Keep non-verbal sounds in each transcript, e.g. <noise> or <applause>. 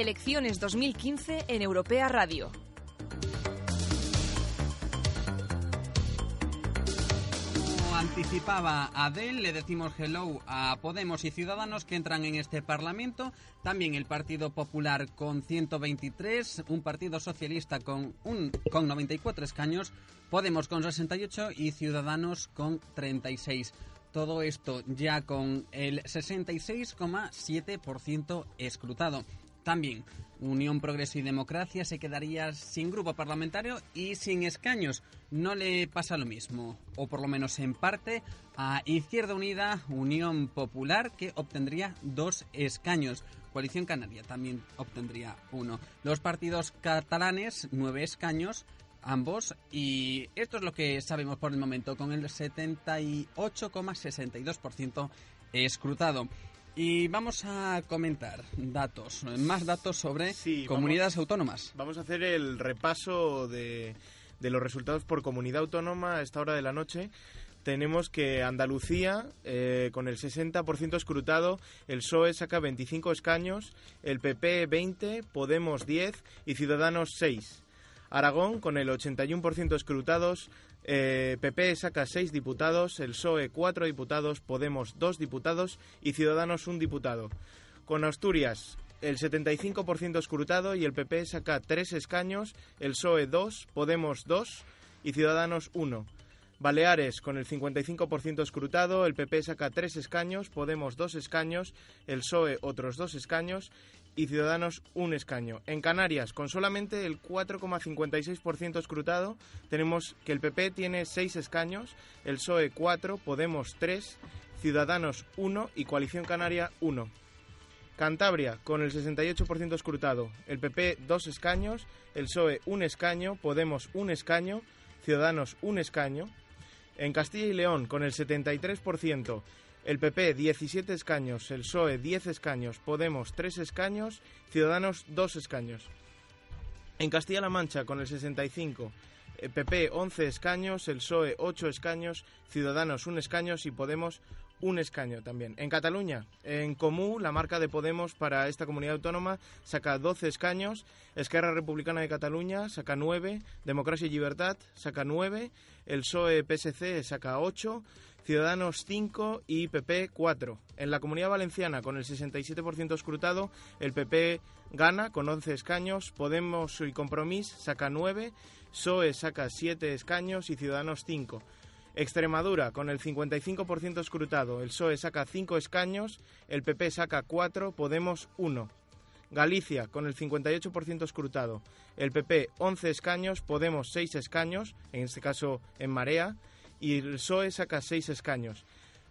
Elecciones 2015 en Europea Radio. anticipaba Adel, le decimos hello a Podemos y Ciudadanos que entran en este Parlamento. También el Partido Popular con 123, un Partido Socialista con, un, con 94 escaños, Podemos con 68 y Ciudadanos con 36. Todo esto ya con el 66,7% escrutado. También Unión Progreso y Democracia se quedaría sin grupo parlamentario y sin escaños. No le pasa lo mismo, o por lo menos en parte, a Izquierda Unida, Unión Popular, que obtendría dos escaños. Coalición Canaria también obtendría uno. Los partidos catalanes, nueve escaños, ambos. Y esto es lo que sabemos por el momento, con el 78,62% escrutado. Y vamos a comentar datos, más datos sobre comunidades autónomas. Vamos a hacer el repaso de, de, los resultados por comunidad autónoma a esta hora de la noche. Tenemos que Andalucía, eh, con el 60% escrutado, el PSOE saca 25 escaños, el PP 20, Podemos 10 y Ciudadanos 6. Aragón, con el 81% escrutados, PP eh, saca 6 diputados, el PSOE 4 diputados, Podemos 2 diputados y Ciudadanos 1 diputado. Con Asturias, el 75% escrutado y el PP saca 3 escaños, el PSOE 2, Podemos 2 y Ciudadanos 1. Baleares con el 55% escrutado, el PP saca 3 escaños, Podemos 2 escaños, el PSOE otros 2 escaños y Ciudadanos un escaño. En Canarias, con solamente el 4,56% escrutado, tenemos que el PP tiene 6 escaños, el PSOE 4, Podemos 3, Ciudadanos 1 y Coalición Canaria 1. Cantabria, con el 68% escrutado, el PP 2 escaños, el PSOE un escaño, Podemos un escaño, Ciudadanos un escaño. En Castilla y León, con el 73%, el PP 17 escaños, el PSOE 10 escaños, Podemos 3 escaños, Ciudadanos 2 escaños. En Castilla-La Mancha con el 65, el PP 11 escaños, el PSOE 8 escaños, Ciudadanos 1 escaños y Podemos un escaño también. En Cataluña, en Comú, la marca de Podemos para esta comunidad autónoma saca 12 escaños, Esquerra Republicana de Cataluña saca 9, Democracia y Libertad saca 9, el PSOE-PSC saca 8, Ciudadanos 5 y PP 4. En la Comunidad Valenciana, con el 67% escrutado, el PP gana con 11 escaños, Podemos y Compromís saca 9, PSOE saca 7 escaños y Ciudadanos 5. Extremadura, con el 55% escrutado, el PSOE saca 5 escaños, el PP saca 4, Podemos 1. Galicia, con el 58% escrutado, el PP 11 escaños, Podemos 6 escaños, en este caso en Marea, y el PSOE saca 6 escaños.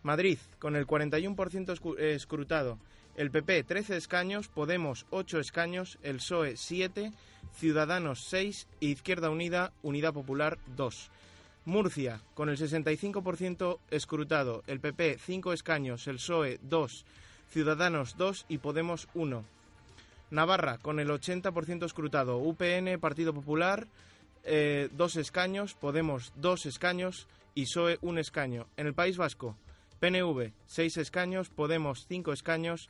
Madrid, con el 41% eh, escrutado, el PP 13 escaños, Podemos 8 escaños, el PSOE 7, Ciudadanos 6 e Izquierda Unida, Unidad Popular 2. Murcia, con el 65% escrutado, el PP 5 escaños, el PSOE 2, Ciudadanos 2 y Podemos 1. Navarra, con el 80% escrutado, UPN, Partido Popular, 2 eh, escaños, Podemos 2 escaños, y PSOE un escaño. En el País Vasco, PNV seis escaños, Podemos cinco escaños,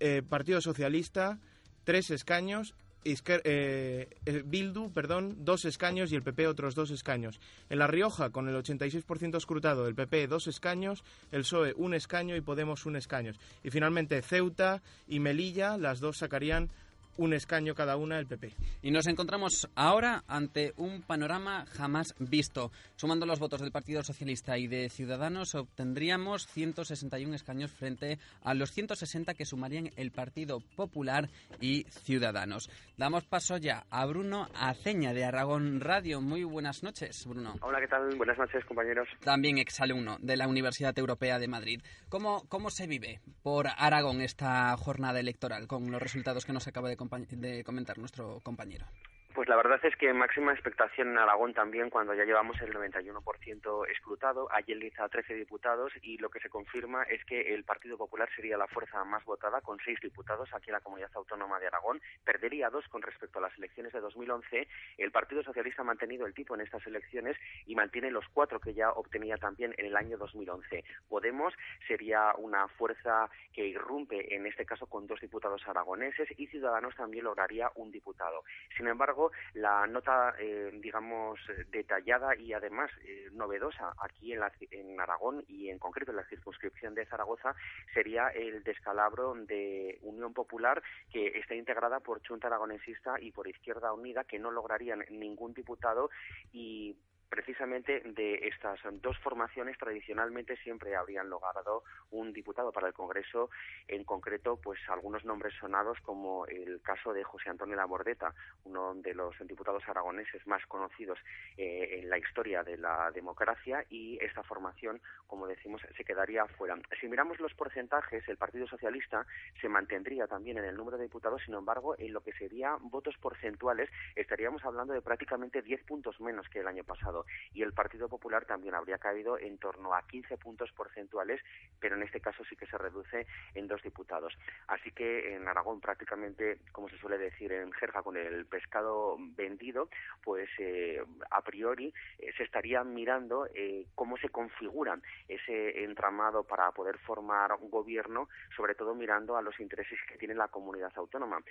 eh, Partido Socialista tres escaños, eh, Bildu, perdón, dos escaños y el PP otros dos escaños. En La Rioja, con el 86% escrutado, el PP dos escaños, el PSOE un escaño y Podemos un escaño. Y finalmente Ceuta y Melilla, las dos sacarían un escaño cada una el PP. Y nos encontramos ahora ante un panorama jamás visto. Sumando los votos del Partido Socialista y de Ciudadanos, obtendríamos 161 escaños frente a los 160 que sumarían el Partido Popular y Ciudadanos. Damos paso ya a Bruno Aceña de Aragón Radio. Muy buenas noches, Bruno. Hola, ¿qué tal? Buenas noches, compañeros. También exalumno de la Universidad Europea de Madrid. ¿Cómo, cómo se vive por Aragón esta jornada electoral con los resultados que nos acaba de de comentar nuestro compañero. Pues la verdad es que máxima expectación en Aragón también cuando ya llevamos el 91% escrutado. Allí eliza 13 diputados y lo que se confirma es que el Partido Popular sería la fuerza más votada con seis diputados aquí en la Comunidad Autónoma de Aragón. Perdería dos con respecto a las elecciones de 2011. El Partido Socialista ha mantenido el tipo en estas elecciones y mantiene los cuatro que ya obtenía también en el año 2011. Podemos sería una fuerza que irrumpe en este caso con dos diputados aragoneses y Ciudadanos también lograría un diputado. Sin embargo, la nota, eh, digamos, detallada y además eh, novedosa aquí en, Aragón y en concreto en la circunscripción de Zaragoza sería el descalabro de Unión Popular que está integrada por Junta Aragonesista y por Izquierda Unida que no lograrían ningún diputado y precisamente de estas dos formaciones tradicionalmente siempre habrían logrado un diputado para el Congreso, en concreto, pues algunos nombres sonados como el caso de José Antonio Labordeta, uno de los diputados aragoneses más conocidos eh, en la historia de la democracia y esta formación, como decimos, se quedaría fuera. Si miramos los porcentajes, el Partido Socialista se mantendría también en el número de diputados, sin embargo, en lo que sería votos porcentuales estaríamos hablando de prácticamente 10 puntos menos que el año pasado y el Partido Popular también habría caído en torno a 15 puntos porcentuales, pero en este caso sí que se reduce en dos diputados. Así que en Aragón prácticamente, como se suele decir en jerga, con el pescado vendido, pues eh, a priori eh, se estaría mirando eh, cómo se configura ese entramado para poder formar un gobierno, sobre todo mirando a los intereses que tiene la comunidad autónoma.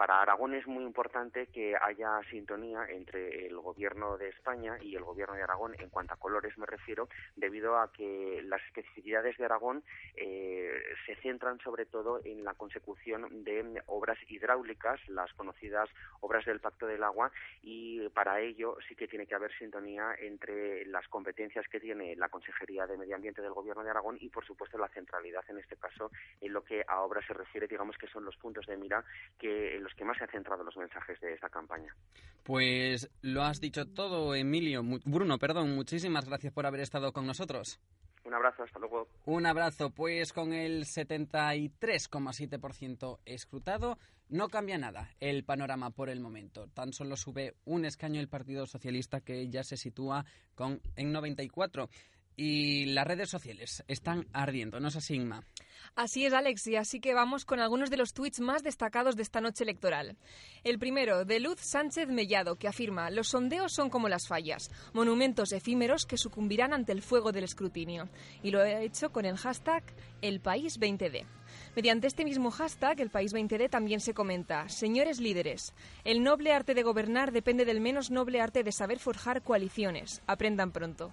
Para Aragón es muy importante que haya sintonía entre el gobierno de España y el gobierno de Aragón, en cuanto a colores me refiero, debido a que las especificidades de Aragón eh, se centran sobre todo en la consecución de obras hidráulicas, las conocidas obras del Pacto del Agua, y para ello sí que tiene que haber sintonía entre las competencias que tiene la Consejería de Medio Ambiente del Gobierno de Aragón y, por supuesto, la centralidad en este caso en lo que a obras se refiere, digamos que son los puntos de mira que en los que más se han centrado los mensajes de esta campaña. Pues lo has dicho todo, Emilio. Bruno, perdón, muchísimas gracias por haber estado con nosotros. Un abrazo, hasta luego. Un abrazo, pues con el 73,7% escrutado no cambia nada el panorama por el momento. Tan solo sube un escaño el Partido Socialista que ya se sitúa con en 94 y las redes sociales están ardiendo, ¿no es así, Inma? Así es, Alex, así que vamos con algunos de los tweets más destacados de esta noche electoral. El primero, de Luz Sánchez Mellado, que afirma: Los sondeos son como las fallas, monumentos efímeros que sucumbirán ante el fuego del escrutinio. Y lo he hecho con el hashtag El País 20D. Mediante este mismo hashtag, el País 20D también se comenta, señores líderes, el noble arte de gobernar depende del menos noble arte de saber forjar coaliciones. Aprendan pronto.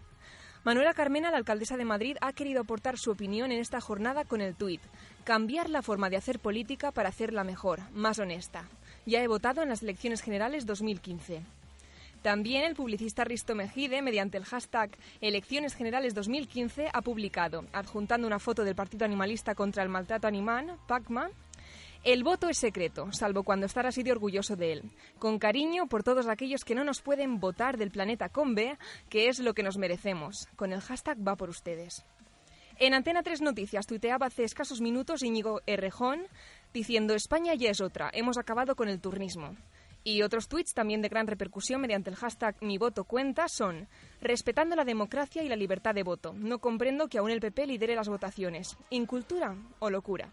Manuela Carmena, la alcaldesa de Madrid, ha querido aportar su opinión en esta jornada con el tuit Cambiar la forma de hacer política para hacerla mejor, más honesta. Ya he votado en las elecciones generales 2015. También el publicista Risto Mejide, mediante el hashtag Elecciones Generales 2015, ha publicado, adjuntando una foto del Partido Animalista contra el Maltrato Animal, PACMA, el voto es secreto, salvo cuando estará así de orgulloso de él. Con cariño por todos aquellos que no nos pueden votar del planeta con B, que es lo que nos merecemos. Con el hashtag va por ustedes. En Antena 3 Noticias tuiteaba hace escasos minutos Íñigo Errejón diciendo España ya es otra, hemos acabado con el turnismo. Y otros tweets también de gran repercusión mediante el hashtag Mi voto cuenta son Respetando la democracia y la libertad de voto. No comprendo que aún el PP lidere las votaciones. ¿Incultura o locura?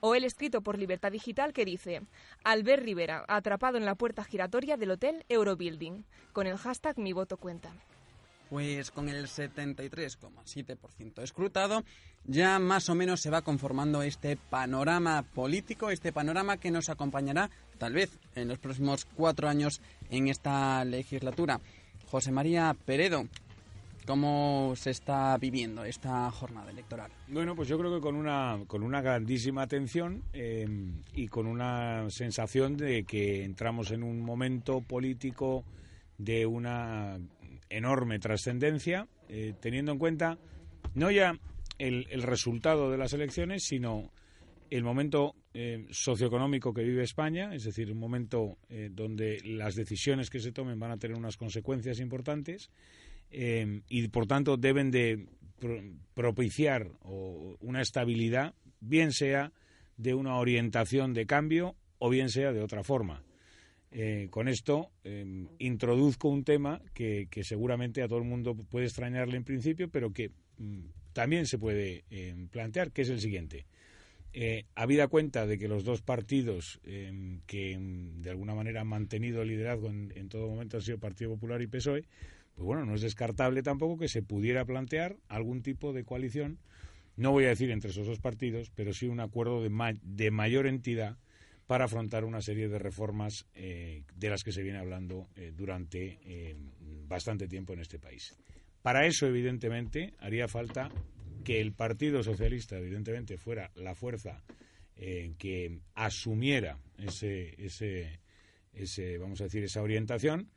O el escrito por Libertad Digital que dice Albert Rivera, atrapado en la puerta giratoria del Hotel Eurobuilding, con el hashtag Mi voto cuenta. Pues con el 73,7% escrutado, ya más o menos se va conformando este panorama político, este panorama que nos acompañará tal vez en los próximos cuatro años en esta legislatura. José María Peredo, ¿Cómo se está viviendo esta jornada electoral? Bueno, pues yo creo que con una, con una grandísima atención em, y con una sensación de que entramos en un momento político de una enorme trascendencia, eh, teniendo en cuenta no ya el, resultado de las elecciones, sino el momento eh, socioeconómico que vive España, es decir, un momento eh, donde las decisiones que se tomen van a tener unas consecuencias importantes eh, y por tanto deben de propiciar una estabilidad, bien sea de una orientación de cambio o bien sea de otra forma. eh, con esto em, introduzco un tema que, seguramente a todo el mundo puede extrañarle en principio, pero que mm, también se puede em, plantear, que es el siguiente. Eh, habida cuenta de que los dos partidos em, que de alguna manera han mantenido el liderazgo en, en, todo momento han sido Partido Popular y PSOE, pues bueno, no es descartable tampoco que se pudiera plantear algún tipo de coalición, no voy a decir entre esos dos partidos, pero sí un acuerdo de, de mayor entidad para afrontar una serie de reformas eh, de las que se viene hablando eh, durante eh, bastante tiempo en este país. Para eso, evidentemente, haría falta que el Partido Socialista, evidentemente, fuera la fuerza que asumiera ese, ese, ese, vamos a decir, esa orientación.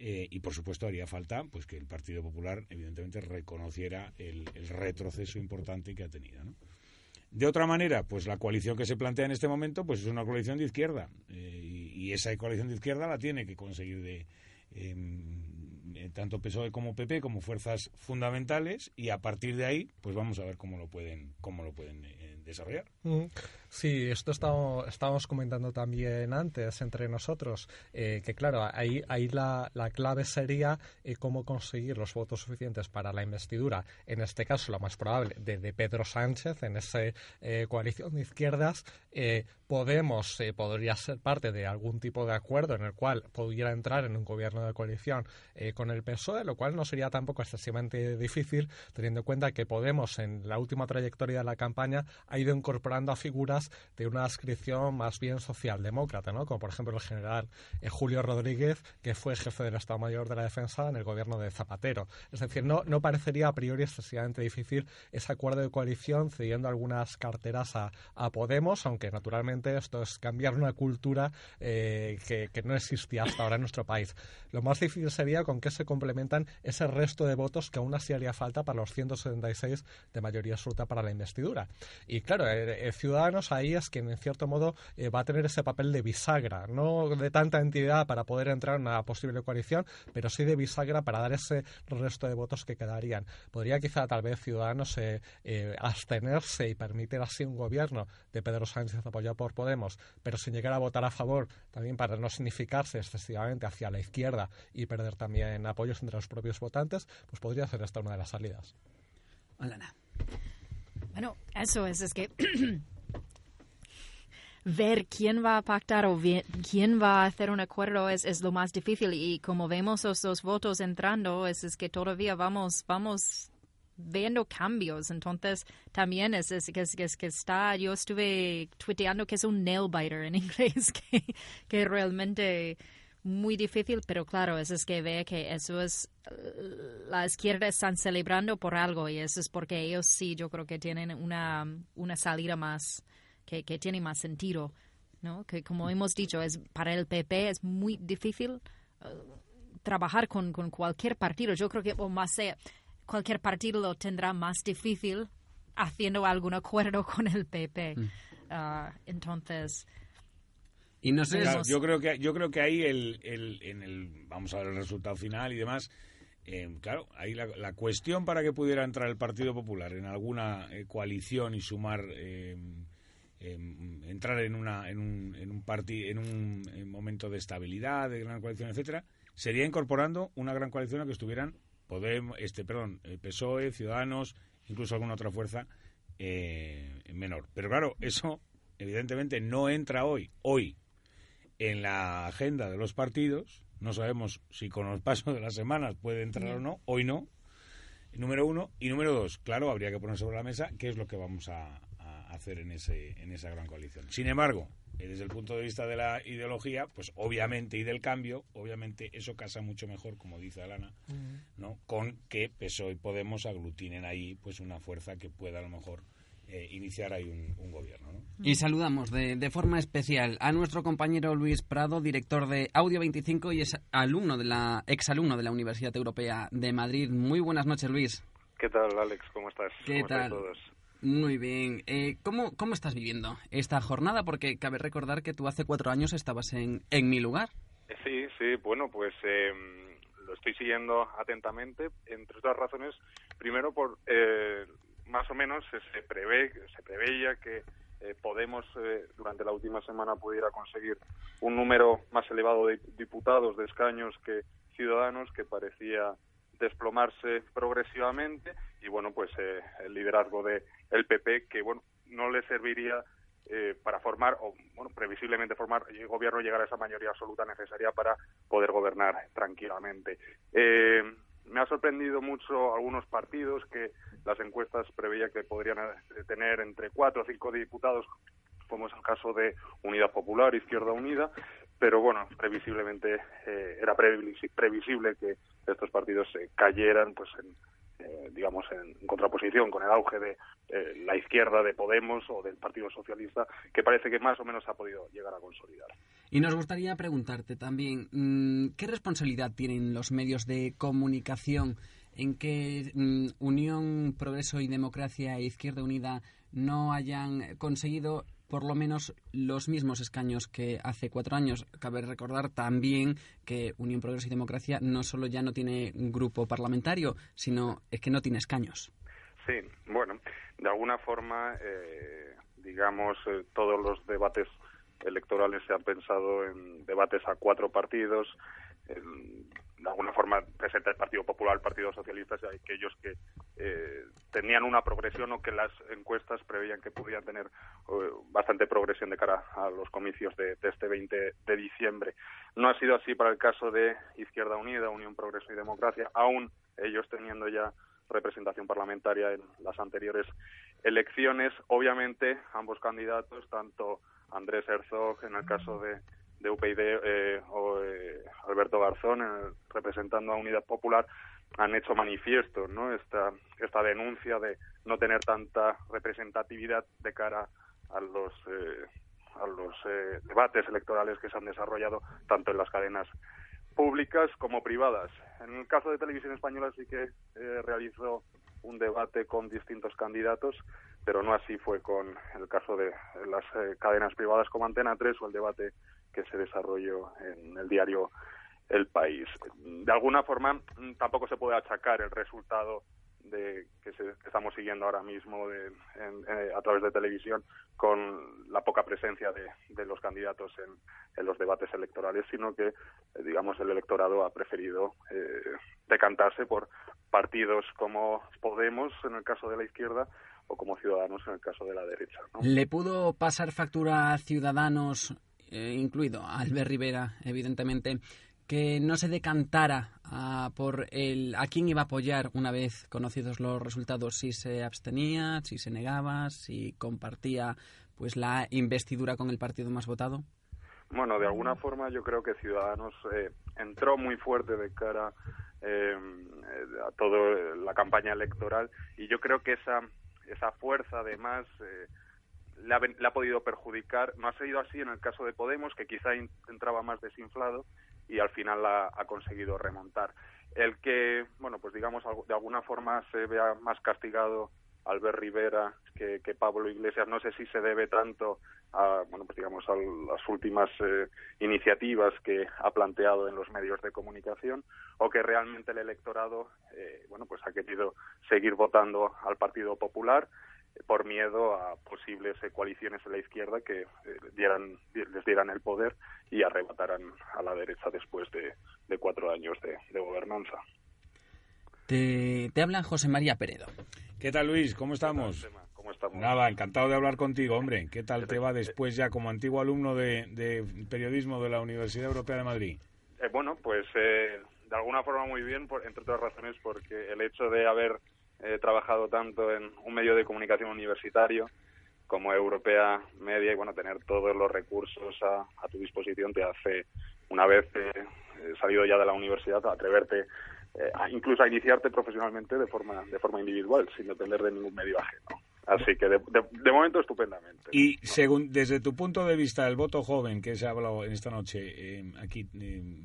Y por supuesto haría falta pues que el Partido Popular evidentemente reconociera el, retroceso importante que ha tenido. ¿no? De otra manera, pues la coalición que se plantea en este momento pues es una coalición de izquierda eh, y, esa coalición de izquierda la tiene que conseguir de em, eh, tanto PSOE como PP como fuerzas fundamentales y a partir de ahí pues vamos a ver cómo lo pueden cómo lo pueden eh, desarrollar. Sí, esto estábamos, comentando también antes entre nosotros, eh, que claro, ahí, ahí la, la clave sería eh, cómo conseguir los votos suficientes para la investidura, en este caso lo más probable, de, de Pedro Sánchez en esa eh, coalición de izquierdas. Podemos podría ser parte de algún tipo de acuerdo en el cual pudiera entrar en un gobierno de coalición con el PSOE, lo cual no sería tampoco excesivamente difícil, teniendo en cuenta que Podemos en la última trayectoria de la campaña ha ido incorporando a figuras de una adscripción más bien socialdemócrata, ¿no? como por ejemplo el general eh, Julio Rodríguez, que fue jefe del Estado Mayor de la Defensa en el gobierno de Zapatero. Es decir, no, no parecería a priori excesivamente difícil ese acuerdo de coalición cediendo algunas carteras a, Podemos, aunque naturalmente esto es cambiar una cultura eh, que, que no existía hasta ahora en nuestro país. Lo más difícil sería con qué se complementan ese resto de votos que aún así haría falta para los 176 de mayoría absoluta para la investidura. Y claro, eh, Ciudadanos ahí es quien en cierto modo eh, va a tener ese papel de bisagra, no de tanta entidad para poder entrar en una posible coalición, pero sí de bisagra para dar ese resto de votos que quedarían. Podría quizá tal vez Ciudadanos eh, eh, abstenerse y permitir así un gobierno de Pedro Sánchez apoyado por Podemos, pero sin llegar a votar a favor, también para no significarse excesivamente hacia la izquierda y perder también apoyos entre los propios votantes, pues podría ser esta una de las salidas. Alana. Bueno, eso es, es que <clears throat> ver quién va a pactar o quién va a hacer un acuerdo es, es lo más difícil y como vemos esos votos entrando es, es que todavía vamos vamos viendo cambios. Entonces, también es, es, es, es, que está, yo estuve tuiteando que es un nail biter en <laughs> inglés, que, que realmente muy difícil, pero claro, es, es que ve que eso es, la izquierda están celebrando por algo y eso es porque ellos sí, yo creo que tienen una, una salida más, que, tiene más sentido, ¿no? Que como hemos dicho, es para el PP es muy difícil uh, trabajar con, con, cualquier partido. Yo creo que, o más sea, cualquier partido lo tendrá más difícil haciendo algún acuerdo con el PP. Mm. Uh, entonces... Y no sé, yo creo que yo creo que ahí el, el, en el vamos a ver el resultado final y demás. Eh, claro, ahí la, cuestión para que pudiera entrar el Partido Popular en alguna eh, coalición y sumar eh, Em, entrar en, una, en, un, en, un en un momento de estabilidad, de gran coalición, etcétera, sería incorporando una gran coalición a que estuvieran Podemos, este, perdón, el PSOE, Ciudadanos, incluso alguna otra fuerza eh, menor. Pero claro, eso evidentemente no entra hoy, hoy, en la agenda de los partidos. No sabemos si con los pasos de las semanas puede entrar o no. Hoy no. Número uno. Y número dos, claro, habría que poner sobre la mesa qué es lo que vamos a, hacer en, ese, en esa gran coalición. Sin embargo, eh, desde el punto de vista de la ideología, pues obviamente, y del cambio, obviamente eso casa mucho mejor, como dice Alana, ¿no? con que PSOE y Podemos aglutinen ahí pues una fuerza que pueda a lo mejor eh, iniciar ahí un, gobierno. Y saludamos de, de, forma especial a nuestro compañero Luis Prado, director de Audio 25 y es alumno de la, exalumno de la Universidad Europea de Madrid. Muy buenas noches, Luis. ¿Qué tal, Alex? ¿Cómo estás? ¿Qué tal? Todos? Muy bien. Eh, ¿cómo, ¿Cómo estás viviendo esta jornada? Porque cabe recordar que tú hace cuatro años estabas en, en mi lugar. Sí, sí. Bueno, pues eh, lo estoy siguiendo atentamente entre dos razones. Primero, por eh, más o menos se, prevé, se preveía que eh, Podemos eh, durante la última semana pudiera conseguir un número más elevado de diputados, de escaños que Ciudadanos, que parecía desplomarse progresivamente y bueno pues eh, el liderazgo de el PP que bueno no le serviría para formar o bueno previsiblemente formar el gobierno llegar a esa mayoría absoluta necesaria para poder gobernar tranquilamente. Me ha sorprendido mucho algunos partidos que las encuestas preveía que podrían eh, tener entre cuatro o cinco diputados, como es el caso de Unidad Popular, Izquierda Unida, pero bueno, previsiblemente eh, era previsible que estos partidos se cayeran pues en, eh, digamos, en, contraposición con el auge de eh, la izquierda de Podemos o del Partido Socialista, que parece que más o menos ha podido llegar a consolidar. Y nos gustaría preguntarte también, mm, ¿qué responsabilidad tienen los medios de comunicación en que mm, Unión, Progreso y Democracia e Izquierda Unida no hayan conseguido por lo menos los mismos escaños que hace cuatro años. Cabe recordar también que Unión Progreso y Democracia no solo ya no tiene grupo parlamentario, sino es que no tiene escaños. Sí, bueno, de alguna forma, eh, digamos, eh, todos los debates electorales se han pensado en debates a cuatro partidos de alguna forma presenta el Partido Popular, el Partido Socialista, y aquellos que eh, tenían una progresión o que las encuestas preveían que podían tener eh, bastante progresión de cara a los comicios de, este 20 de diciembre. No ha sido así para el caso de Izquierda Unida, Unión Progreso y Democracia, aún ellos teniendo ya representación parlamentaria en las anteriores elecciones. Obviamente, ambos candidatos, tanto Andrés Herzog en el caso de de UPyD eh, o eh, Alberto Garzón, representando a Unidad Popular, han hecho manifiesto ¿no? esta, esta denuncia de no tener tanta representatividad de cara a los, eh, a los debates electorales que se han desarrollado tanto en las cadenas públicas como privadas. En el caso de Televisión Española sí que realizó un debate con distintos candidatos, pero no así fue con el caso de las cadenas privadas como Antena 3 o el debate que se desarrolló en el diario El País. De alguna forma, mm, tampoco se puede achacar el resultado de que, estamos siguiendo ahora mismo eh, a través de televisión con la poca presencia de, los candidatos en, los debates electorales, sino que, eh, digamos, el electorado ha preferido eh, decantarse por partidos como Podemos, en el caso de la izquierda, o como Ciudadanos, en el caso de la derecha. ¿Le pudo pasar factura a Ciudadanos eh, incluido Albert Rivera, evidentemente, que no se decantara a, por el, a quién iba a apoyar una vez conocidos los resultados, si se abstenía, si se negaba, si compartía pues la investidura con el partido más votado? Bueno, de alguna forma yo creo que Ciudadanos eh, entró muy fuerte de cara eh, a toda la campaña electoral y yo creo que esa esa fuerza además eh, le ha, podido perjudicar. No ha sido así en el caso de Podemos, que quizá entraba más desinflado y al final la, ha conseguido remontar. El que, bueno, pues digamos, de alguna forma se vea más castigado Albert Rivera que, Pablo Iglesias. No sé si se debe tanto a, bueno, pues digamos, a las últimas eh, iniciativas que ha planteado en los medios de comunicación o que realmente el electorado, eh, bueno, pues ha querido seguir votando al Partido Popular por miedo a posibles coaliciones en la izquierda que eh, dieran, les dieran el poder y arrebataran a la derecha después de, cuatro años de, gobernanza. Te, te, habla José María Peredo. ¿Qué tal, Luis? ¿Cómo estamos? ¿Cómo estamos? Nada, encantado de hablar contigo, hombre. ¿Qué tal te va después ya como antiguo alumno de, periodismo de la Universidad Europea de Madrid? Eh, bueno, pues eh, de alguna forma muy bien, por, entre otras razones porque el hecho de haber he trabajado tanto en un medio de comunicación universitario como europea media y bueno tener todos los recursos a, tu disposición te hace una vez eh, salido ya de la universidad atreverte eh, incluso a iniciarte profesionalmente de forma de forma individual sin depender de ningún medio ajeno. Así que de, momento estupendamente. Y según desde tu punto de vista el voto joven que se ha hablado en esta noche eh, aquí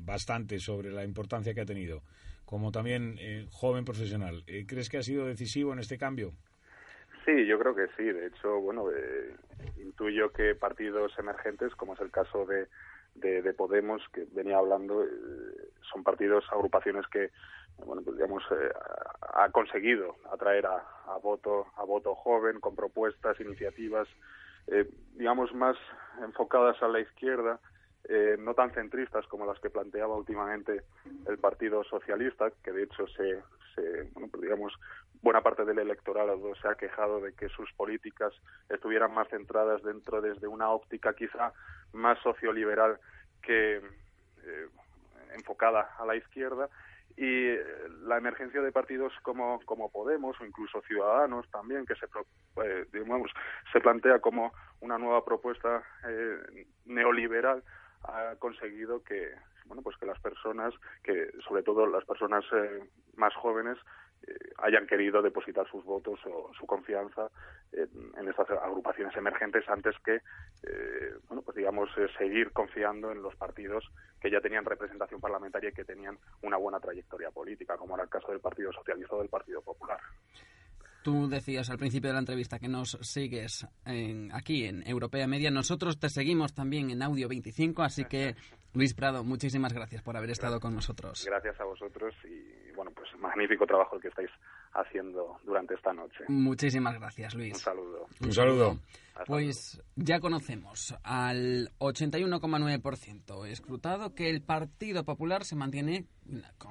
bastante sobre la importancia que ha tenido como también eh, joven profesional. Eh, ¿Crees que ha sido decisivo en este cambio? Sí, yo creo que sí. De hecho, bueno, eh, intuyo que partidos emergentes, como es el caso de, de, Podemos, que venía hablando, son partidos, agrupaciones que, bueno, pues digamos, ha conseguido atraer a, a, voto a voto joven con propuestas, iniciativas digamos, más enfocadas a la izquierda, no tan centristas como las que planteaba últimamente el Partido Socialista, que de hecho se, bueno, pues digamos, buena parte del electorado se ha quejado de que sus políticas estuvieran más centradas dentro desde una óptica quizá más socioliberal que eh, enfocada a la izquierda. Y eh, la emergencia de partidos como, como Podemos o incluso Ciudadanos también, que se, eh, digamos, se plantea como una nueva propuesta neoliberal, ha conseguido que bueno pues que las personas que sobre todo las personas más jóvenes hayan querido depositar sus votos o su confianza en, estas agrupaciones emergentes antes que, eh, bueno, pues digamos, eh, seguir confiando en los partidos que ya tenían representación parlamentaria y que tenían una buena trayectoria política, como era el caso del Partido Socialista o del Partido Popular. Tú decías al principio de la entrevista que nos sigues aquí en Europea Media. Nosotros te seguimos también en Audio 25, así que Luis Prado, muchísimas gracias por haber estado con nosotros. Gracias a vosotros y bueno, pues magnífico trabajo el que estáis haciendo durante esta noche. Muchísimas gracias, Luis. Un saludo. Un saludo. Pues ya conocemos al 81,9% escrutado que el Partido Popular se mantiene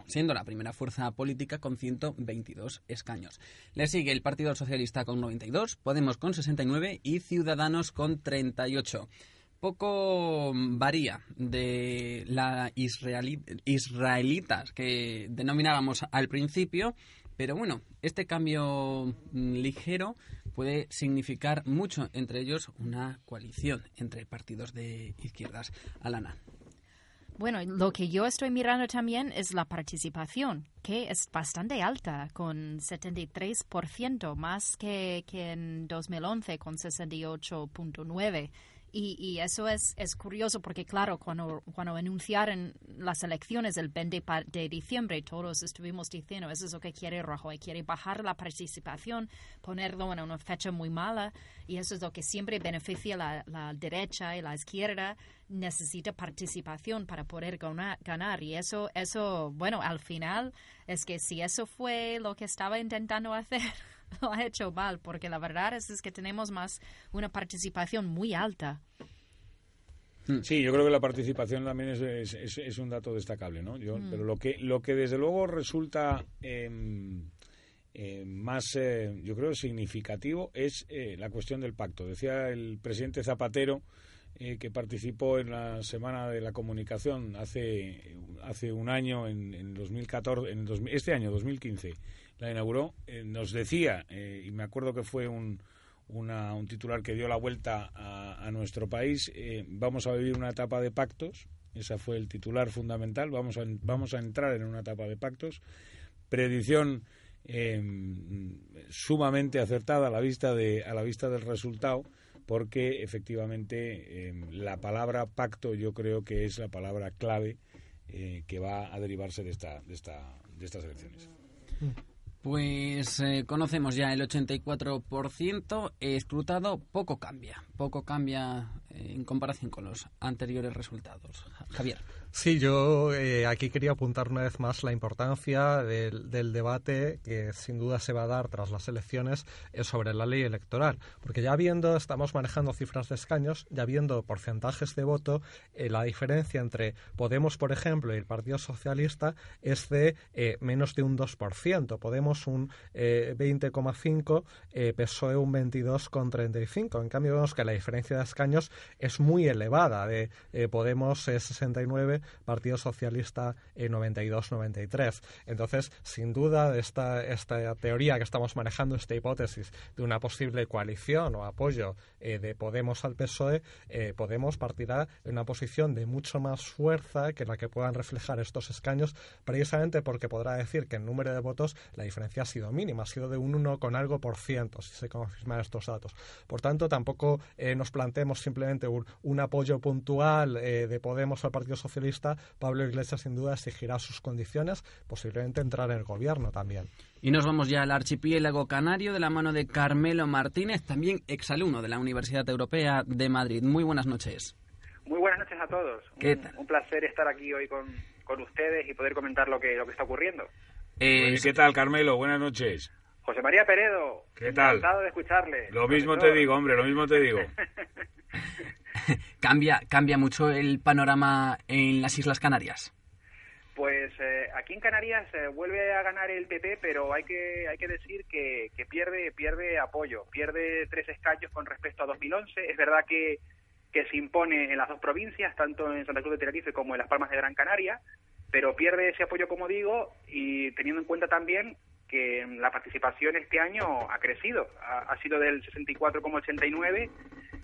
siendo la primera fuerza política con 122 escaños. Le sigue el Partido Socialista con 92, Podemos con 69 y Ciudadanos con 38 poco varía de la israelitas que denominábamos al principio, pero bueno, este cambio ligero puede significar mucho, entre ellos una coalición entre partidos de izquierdas. Alana. Bueno, lo que yo estoy mirando también es la participación, que es bastante alta, con 73%, más que, que en 2011, con 68.9%. Y, eso es, es curioso porque, claro, cuando, cuando anunciaron las elecciones el 20 de diciembre, todos estuvimos diciendo, eso es lo que quiere Rajoy, quiere bajar la participación, ponerlo en una fecha muy mala, y eso es lo que siempre beneficia la, la derecha y la izquierda, necesita participación para poder ganar. Y eso, eso, bueno, al final es que si eso fue lo que estaba intentando hacer, lo <laughs> ha hecho mal, porque la verdad es, que tenemos más una participación muy alta. Hmm. Sí, yo creo que la participación también es, es, un dato destacable, ¿no? Yo, hmm. Pero lo que, lo que desde luego resulta em, em, más, eh, yo creo, significativo es eh, la cuestión del pacto. Decía el presidente Zapatero eh, que participó en la Semana de la Comunicación hace, hace un año, en, en 2014, en este año, 2015, la inauguró, eh, nos decía, eh, y me acuerdo que fue un, un titular que dio la vuelta a, nuestro país, eh, vamos a vivir una etapa de pactos, ese fue el titular fundamental, vamos a, vamos a entrar en una etapa de pactos, predicción sumamente acertada a la vista de a la vista del resultado porque efectivamente la palabra pacto yo creo que es la palabra clave que va a derivarse de esta de esta de estas elecciones. Mm. Pues eh, conocemos ya el 84% escrutado, poco cambia, poco cambia eh, en comparación con los anteriores resultados. Javier. Sí, yo eh, aquí quería apuntar una vez más la importancia del, debate que sin duda se va a dar tras las elecciones sobre la ley electoral, porque ya viendo, estamos manejando cifras de escaños, ya viendo porcentajes de voto, eh, la diferencia entre Podemos, por ejemplo, y el Partido Socialista es de eh, menos de un 2%, Podemos un 20,5%, PSOE un 22,35%. En cambio, vemos que la diferencia de escaños es muy elevada, de Podemos 69 Partido Socialista en 92-93. Entonces, sin duda, esta, esta teoría que estamos manejando, esta hipótesis de una posible coalición o apoyo eh, de Podemos al PSOE, eh, Podemos partirá en una posición de mucho más fuerza que la que puedan reflejar estos escaños, precisamente porque podrá decir que en número de votos la diferencia ha sido mínima, ha sido de un 1 con algo por ciento, si se confirman estos datos. Por tanto, tampoco eh, nos planteemos simplemente un, un apoyo puntual de Podemos al Partido Socialista Pablo Iglesias sin duda exigirá sus condiciones, posiblemente entrar en el gobierno también. Y nos vamos ya al archipiélago canario de la mano de Carmelo Martínez, también exalumno de la Universidad Europea de Madrid. Muy buenas noches. Muy buenas noches a todos. ¿Qué un, un, placer estar aquí hoy con, ustedes y poder comentar lo que, lo que está ocurriendo. Eh, ¿Qué tal, Carmelo? Buenas noches. José María Peredo. ¿Qué tal? Encantado de escucharle. Lo mismo te digo, hombre, lo mismo te digo. <laughs> cambia, cambia mucho el panorama en las Islas Canarias. Pues eh, aquí en Canarias eh, vuelve a ganar el PP, pero hay que hay que decir que, que, pierde pierde apoyo, pierde tres escaños con respecto a 2011. Es verdad que, que se impone en las dos provincias, tanto en Santa Cruz de Tenerife como en Las Palmas de Gran Canaria, pero pierde ese apoyo, como digo, y teniendo en cuenta también que la participación este año ha crecido, ha, ha sido del 64,89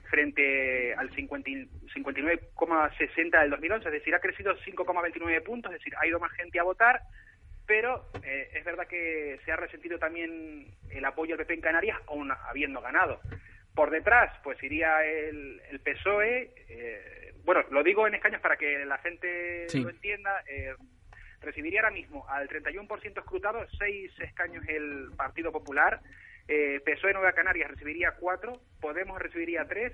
frente al 59,60 del 2011, es decir, ha crecido 5,29 puntos, es decir, ha ido más gente a votar, pero eh, es verdad que se ha resentido también el apoyo al PP en Canarias, aún habiendo ganado. Por detrás, pues iría el, el PSOE, eh, bueno, lo digo en escaños para que la gente Sí. lo entienda, eh, recibiría ahora mismo al 31% escrutado seis escaños el Partido Popular, eh, PSOE Nueva Canarias recibiría cuatro, Podemos recibiría tres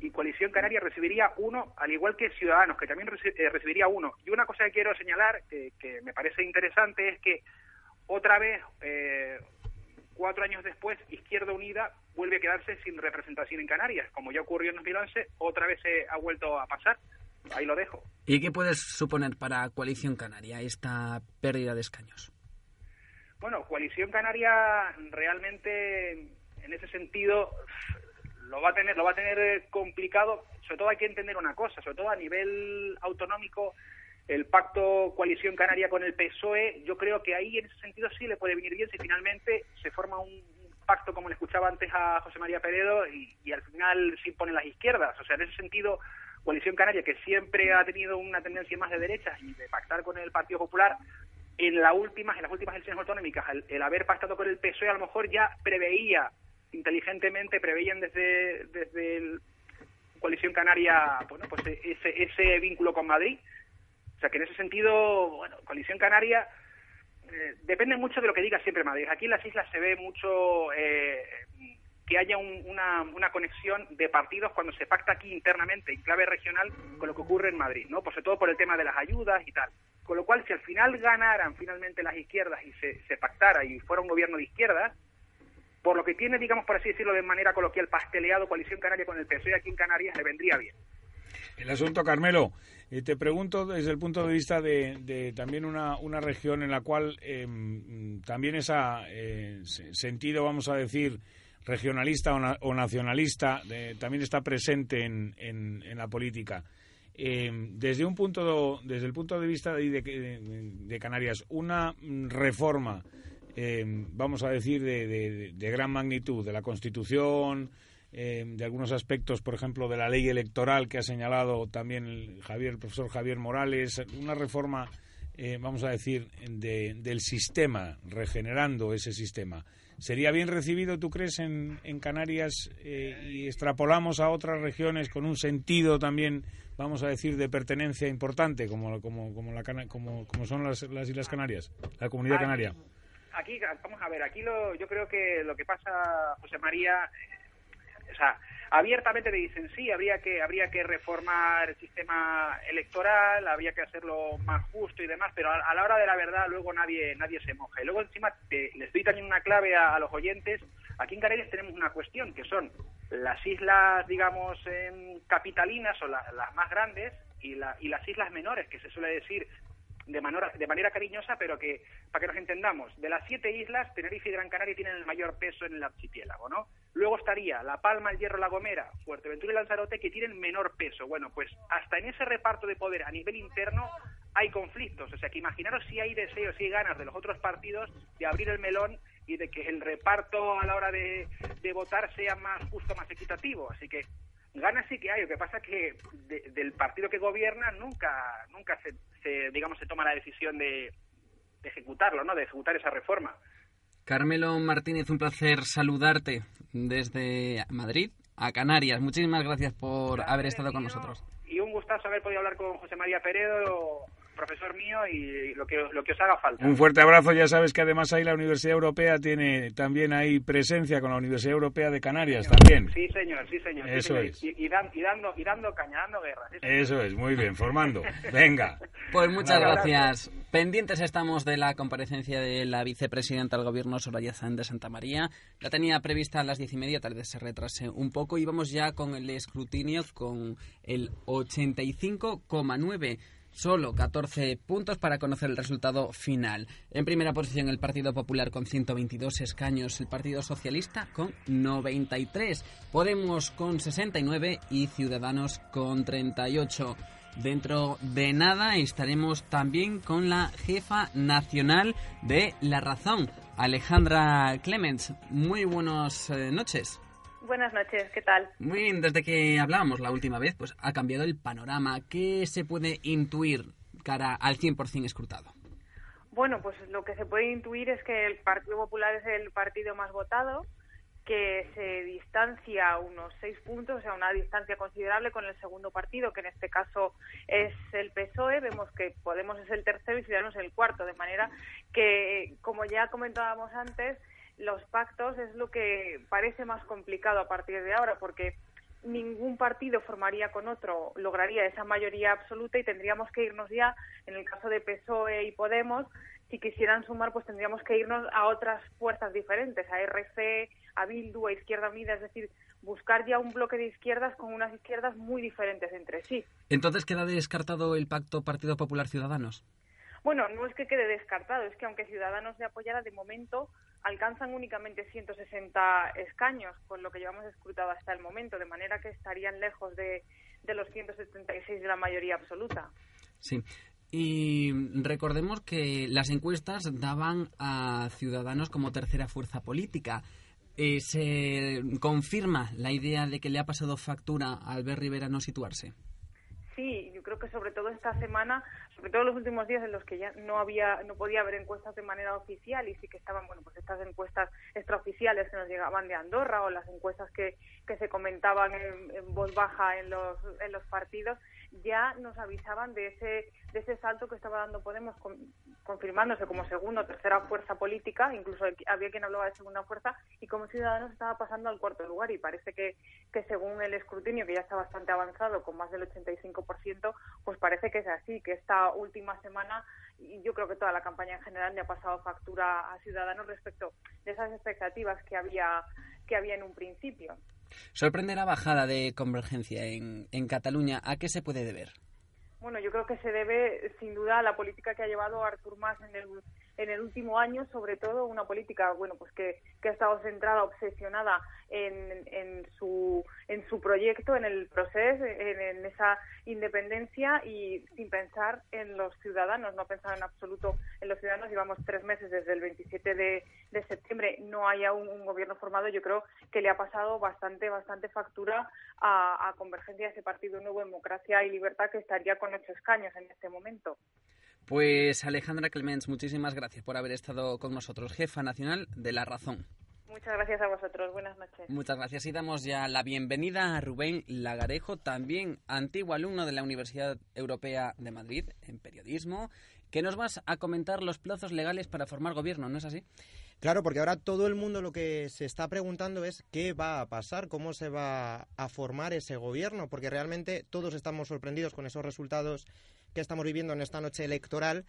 y Coalición Canaria recibiría uno, al igual que Ciudadanos, que también reci- eh, recibiría uno. Y una cosa que quiero señalar, que, que me parece interesante, es que otra vez, eh, cuatro años después, Izquierda Unida vuelve a quedarse sin representación en Canarias. Como ya ocurrió en 2011, otra vez se ha vuelto a pasar. Ahí lo dejo. ¿Y qué puedes suponer para Coalición Canaria esta pérdida de escaños? Bueno, Coalición Canaria realmente en ese sentido lo va a tener lo va a tener eh, complicado, sobre todo hay que entender una cosa, sobre todo a nivel autonómico el pacto Coalición Canaria con el PSOE, yo creo que ahí en ese sentido sí le puede venir bien si finalmente se forma un pacto como le escuchaba antes a José María Peredo y, y al final se imponen las izquierdas, o sea, en ese sentido Coalición Canaria que siempre ha tenido una tendencia más de derechas y de pactar con el Partido Popular en las últimas en las últimas elecciones autonómicas el, el haber pactado con el PSOE a lo mejor ya preveía inteligentemente preveían desde desde el coalición canaria bueno pues ese ese vínculo con Madrid. O sea que en ese sentido bueno coalición canaria eh, depende mucho de lo que diga siempre Madrid. Aquí en las islas se ve mucho eh, que haya un- una, una conexión de partidos cuando se pacta aquí internamente en clave regional con lo que ocurre en Madrid, ¿no? Pues sobre todo por el tema de las ayudas y tal. Con lo cual, si al final ganaran finalmente las izquierdas y se, pactara y fuera un gobierno de izquierdas, por lo que tiene, digamos, por así decirlo de manera coloquial, pasteleado Coalición Canaria con el PSOE aquí en Canarias, le vendría bien. El asunto, Carmelo, eh, te pregunto desde el punto de vista de, de también una, una región en la cual eh, mm, también esa eh, se- sentido, vamos a decir, regionalista o, na- o nacionalista también está presente en, en- en la política. Eh, desde un punto desde el punto de vista de, de- de Canarias, una reforma, eh, vamos a decir, de, de- gran magnitud de la Constitución, eh, de algunos aspectos, por ejemplo, de la ley electoral que ha señalado también el, Javier, el profesor Javier Morales, una reforma, vamos a decir, de- del sistema, regenerando ese sistema. ¿Sería bien recibido, tú crees, en, en Canarias eh, y extrapolamos a otras regiones con un sentido también, vamos a decir, de pertenencia importante, como, como, como, la, como, como son las, las Islas Canarias, la comunidad Aquí- canaria? Aquí, vamos a ver, aquí lo, yo creo que lo que pasa, José María, eh, o sea, abiertamente te dicen sí, habría que habría que reformar el sistema electoral, habría que hacerlo más justo y demás, pero a, la hora de la verdad luego nadie nadie se moja. Y luego encima te, les doy también una clave a, los oyentes. Aquí en Canarias tenemos una cuestión que son las islas, digamos, em, capitalinas o la- las más grandes y, la- y las islas menores, que se suele decir de manera, de manera cariñosa, pero que, para que nos entendamos, de las siete islas, Tenerife y Gran Canaria tienen el mayor peso en el archipiélago, ¿no? Luego estaría La Palma, El Hierro, La Gomera, Fuerteventura y Lanzarote, que tienen menor peso. Bueno, pues hasta en ese reparto de poder a nivel interno hay conflictos. O sea, que imaginaros si hay deseos y ganas de los otros partidos de abrir el melón y de que el reparto a la hora de, de votar sea más justo, más equitativo. Así que ganas sí que hay. Lo que pasa que de- del partido que gobierna nunca nunca se, se, digamos se toma la decisión de, de ejecutarlo, ¿no? De ejecutar esa reforma. Carmelo Martínez, un placer saludarte desde Madrid a Canarias. Muchísimas gracias por haber estado con nosotros. Y un gustazo haber podido hablar con José María Peredo profesor mío y lo que, lo que os haga falta. Un fuerte abrazo, ya sabes que además ahí la Universidad Europea tiene también ahí presencia con la Universidad Europea de Canarias también. Sí, señor, sí, señor. Eso es. Y, y, dan, y, dando, y dando caña, dando guerra. Sí, Eso es, muy bien, formando. Venga. <laughs> Pues muchas gracias. Pendientes estamos de la comparecencia de la vicepresidenta del Gobierno, Soraya Zan de Santa María. La tenía prevista a las diez y media, tal vez se retrase un poco. Y vamos ya con el escrutinio con el 85,9 solo 14 puntos para conocer el resultado final. En primera posición el Partido Popular con 122 escaños, el Partido Socialista con 93, Podemos con 69 y Ciudadanos con 38. Dentro de nada estaremos también con la jefa nacional de La Razón, Alejandra Clemens. Muy buenas eh, noches. Buenas noches, ¿qué tal? Muy bien, desde que hablábamos la última vez, pues ha cambiado el panorama. ¿Qué se puede intuir cara al 100% escrutado? Bueno, pues lo que se puede intuir es que el Partido Popular es el partido más votado, que se distancia unos seis puntos, o sea, una distancia considerable con el segundo partido, que en este caso es el PSOE. Vemos que Podemos es el tercero y Ciudadanos el cuarto, de manera que, como ya comentábamos antes, los pactos es lo que parece más complicado a partir de ahora, porque ningún partido formaría con otro, lograría esa mayoría absoluta y tendríamos que irnos ya, en el caso de PSOE y Podemos, si quisieran sumar, pues tendríamos que irnos a otras fuerzas diferentes, a RC, a Bildu, a Izquierda Unida, es decir, buscar ya un bloque de izquierdas con unas izquierdas muy diferentes entre sí. Entonces queda descartado el pacto Partido Popular Ciudadanos. Bueno, no es que quede descartado, es que aunque Ciudadanos le apoyara, de momento alcanzan únicamente 160 escaños, con lo que llevamos escrutado hasta el momento, de manera que estarían lejos de, de los 176 de la mayoría absoluta. Sí. Y recordemos que las encuestas daban a Ciudadanos como tercera fuerza política. Eh, ¿Se confirma la idea de que le ha pasado factura a Albert Rivera no situarse? Sí, yo creo que sobre todo esta semana sobre todo los últimos días en los que ya no había no podía haber encuestas de manera oficial y sí que estaban bueno pues estas encuestas extraoficiales que nos llegaban de Andorra o las encuestas que, que se comentaban en, voz baja en los en los partidos ya nos avisaban de ese de ese salto que estaba dando Podemos confirmándose como segunda o tercera fuerza política incluso había quien hablaba de segunda fuerza y como Ciudadanos estaba pasando al cuarto lugar y parece que, que según el escrutinio que ya está bastante avanzado con más del 85% pues parece que es así que está última semana y yo creo que toda la campaña en general le ha pasado factura a Ciudadanos respecto de esas expectativas que había que había en un principio. Sorprende la bajada de convergencia en, en Cataluña. ¿A qué se puede deber? Bueno, yo creo que se debe sin duda a la política que ha llevado Artur Mas en el en el último año, sobre todo una política, bueno, pues que, que ha estado centrada, obsesionada en, en, su, en su proyecto, en el proceso, en, esa independencia y sin pensar en los ciudadanos, no ha en absoluto en los ciudadanos. Llevamos tres meses desde el 27 de, de septiembre, no hay aún un gobierno formado. Yo creo que le ha pasado bastante, bastante factura a, a Convergencia, ese partido Nuevo Democracia y Libertad que estaría con ocho escaños en este momento. Pues Alejandra Clemens, muchísimas gracias por haber estado con nosotros, jefa nacional de La Razón. Muchas gracias a vosotros. Buenas noches. Muchas gracias. Y damos ya la bienvenida a Rubén Lagarejo, también antiguo alumno de la Universidad Europea de Madrid en periodismo, que nos vas a comentar los plazos legales para formar gobierno, ¿no es así? Claro, porque ahora todo el mundo lo que se está preguntando es qué va a pasar, cómo se va a formar ese gobierno, porque realmente todos estamos sorprendidos con esos resultados que estamos viviendo en esta noche electoral.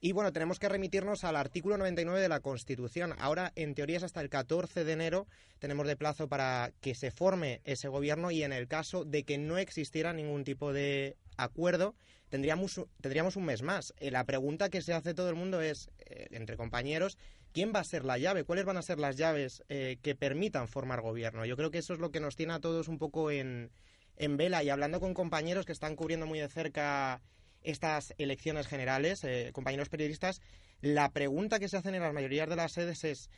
Y bueno, tenemos que remitirnos al artículo 99 de la Constitución. Ahora, en teoría, es hasta el 14 de enero tenemos de plazo para que se forme ese gobierno y en el caso de que no existiera ningún tipo de acuerdo, tendríamos, tendríamos un mes más. Eh, la pregunta que se hace todo el mundo es, eh, entre compañeros, ¿quién va a ser la llave? ¿Cuáles van a ser las llaves eh, que permitan formar gobierno? Yo creo que eso es lo que nos tiene a todos un poco en, en vela y hablando con compañeros que están cubriendo muy de cerca estas elecciones generales, eh, compañeros periodistas, la pregunta que se hacen en las mayorías de las sedes es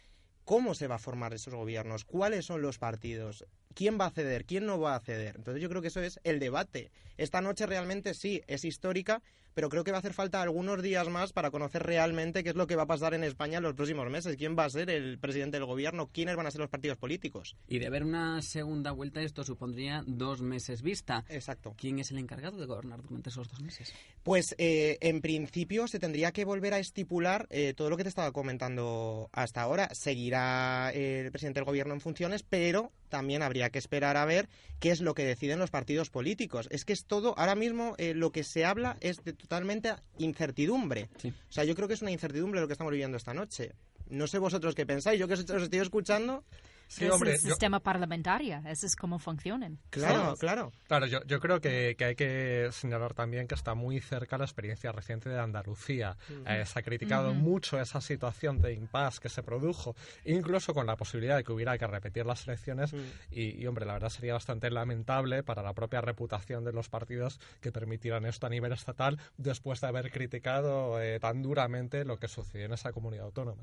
¿cómo se va a formar esos gobiernos? ¿Cuáles son los partidos? quién va a ceder, quién no va a ceder. Entonces yo creo que eso es el debate. Esta noche realmente sí, es histórica, pero creo que va a hacer falta algunos días más para conocer realmente qué es lo que va a pasar en España en los próximos meses, quién va a ser el presidente del gobierno, quiénes van a ser los partidos políticos. Y de haber una segunda vuelta, esto supondría dos meses vista. Exacto. ¿Quién es el encargado de gobernar durante esos dos meses? Pues eh, en principio se tendría que volver a estipular eh, todo lo que te estaba comentando hasta ahora. Seguirá el presidente del gobierno en funciones, pero también habría que esperar a ver qué es lo que deciden los partidos políticos. Es que es todo, ahora mismo eh, lo que se habla es de totalmente incertidumbre. O sea, yo creo que es una incertidumbre lo que estamos viviendo esta noche. No sé vosotros qué pensáis, yo que os estoy escuchando, Sí, es el sistema parlamentario, eso es cómo funcionan. Claro, claro. Claro, yo, yo creo que, que, hay que señalar también que está muy cerca la experiencia reciente de Andalucía. Eh, se ha criticado mucho esa situación de impasse que se produjo, incluso con la posibilidad de que hubiera que repetir las elecciones. y, hombre, la verdad sería bastante lamentable para la propia reputación de los partidos que permitieran esto a nivel estatal después de haber criticado eh, tan duramente lo que sucedió en esa comunidad autónoma.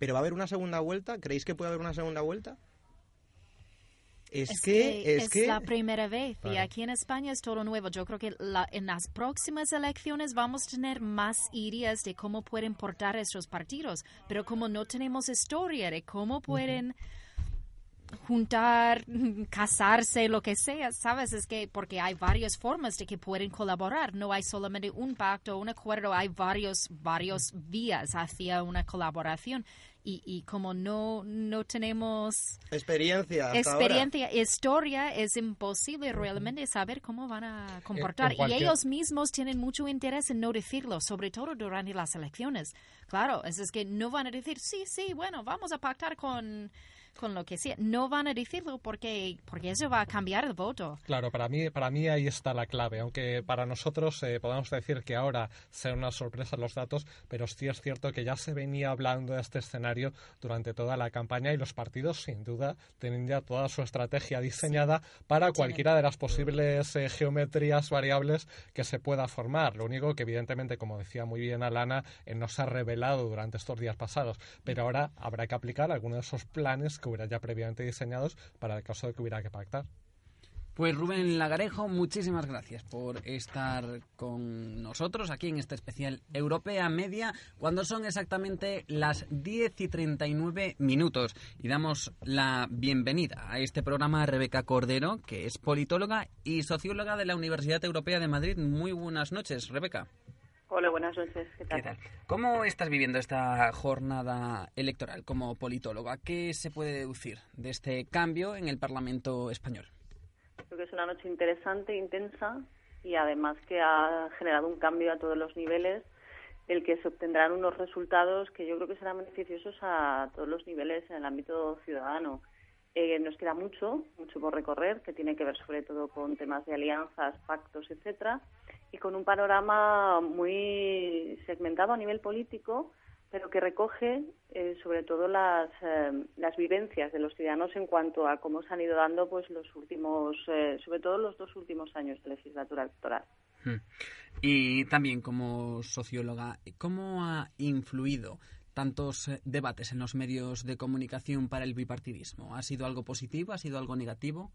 ¿Pero va a haber una segunda vuelta? ¿Creéis que puede haber una segunda vuelta? Es, que, es, la primera vez y aquí en España es todo nuevo. Yo creo que en las próximas elecciones vamos a tener más ideas de cómo pueden portar estos partidos, pero como no tenemos historia de cómo pueden juntar, <laughs> casarse, lo que sea, ¿sabes? Es que porque hay varias formas de que pueden colaborar, no hay solamente un pacto, un acuerdo, hay varios, varios vías hacia una colaboración y, y como no, no tenemos experiencia, experiencia, historia, es imposible realmente saber cómo van a comportar. Y ellos mismos tienen mucho interés en no decirlo, sobre todo durante las elecciones. Claro, es, es que no van a decir, sí, sí, bueno, vamos a pactar con con lo que sea. No van a decirlo porque, porque eso va a cambiar el voto. Claro, para mí, para mí ahí está la clave. Aunque para nosotros eh, podamos decir que ahora sean una sorpresa los datos, pero sí es cierto que ya se venía hablando de este escenario durante toda la campaña y los partidos, sin duda, tienen ya toda su estrategia diseñada para cualquiera de las posibles eh, geometrías variables que se pueda formar. Lo único que, evidentemente, como decía muy bien Alana, eh, no se ha revelado durante estos días pasados, pero ahora habrá que aplicar algunos de esos planes que hubiera ya previamente diseñados para el caso de que hubiera que pactar. Pues Rubén Lagarejo, muchísimas gracias por estar con nosotros aquí en este especial Europea Media, cuando son exactamente las 10 y 39 minutos. Y damos la bienvenida a este programa a Rebeca Cordero, que es politóloga y socióloga de la Universidad Europea de Madrid. Muy buenas noches, Rebeca. Hola, buenas noches. ¿Qué tal? ¿Cómo estás viviendo esta jornada electoral como politóloga? ¿Qué se puede deducir de este cambio en el Parlamento español? Creo que es una noche interesante, intensa y además que ha generado un cambio a todos los niveles, el que se obtendrán unos resultados que yo creo que serán beneficiosos a todos los niveles en el ámbito ciudadano. Eh, nos queda mucho, mucho por recorrer, que tiene que ver sobre todo con temas de alianzas, pactos, etcétera y con un panorama muy segmentado a nivel político, pero que recoge eh, sobre todo las, eh, las vivencias de los ciudadanos en cuanto a cómo se han ido dando pues los últimos, eh, sobre todo los dos últimos años de legislatura electoral. Hmm. Y también como socióloga, ¿cómo ha influido tantos debates en los medios de comunicación para el bipartidismo? ¿Ha sido algo positivo? ¿Ha sido algo negativo?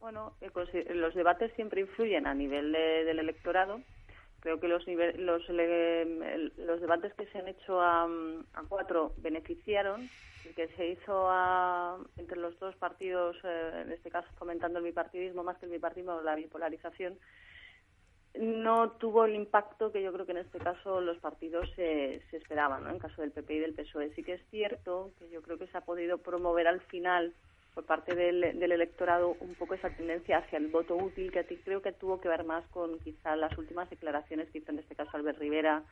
Bueno, eh, los debates siempre influyen a nivel del electorado. Creo que los, los, los debates que se han hecho a, cuatro beneficiaron. El que se hizo entre los dos partidos, eh, en este caso fomentando el bipartidismo más que el bipartidismo, la bipolarización, no tuvo el impacto que yo creo que en este caso los partidos se, se esperaban, ¿no? en caso del PP y del PSOE. Sí que es cierto que yo creo que se ha podido promover al final por parte del, electorado un poco esa tendencia hacia el voto útil, que a ti creo que tuvo que ver más con quizá las últimas declaraciones que hizo en este caso Albert Rivera,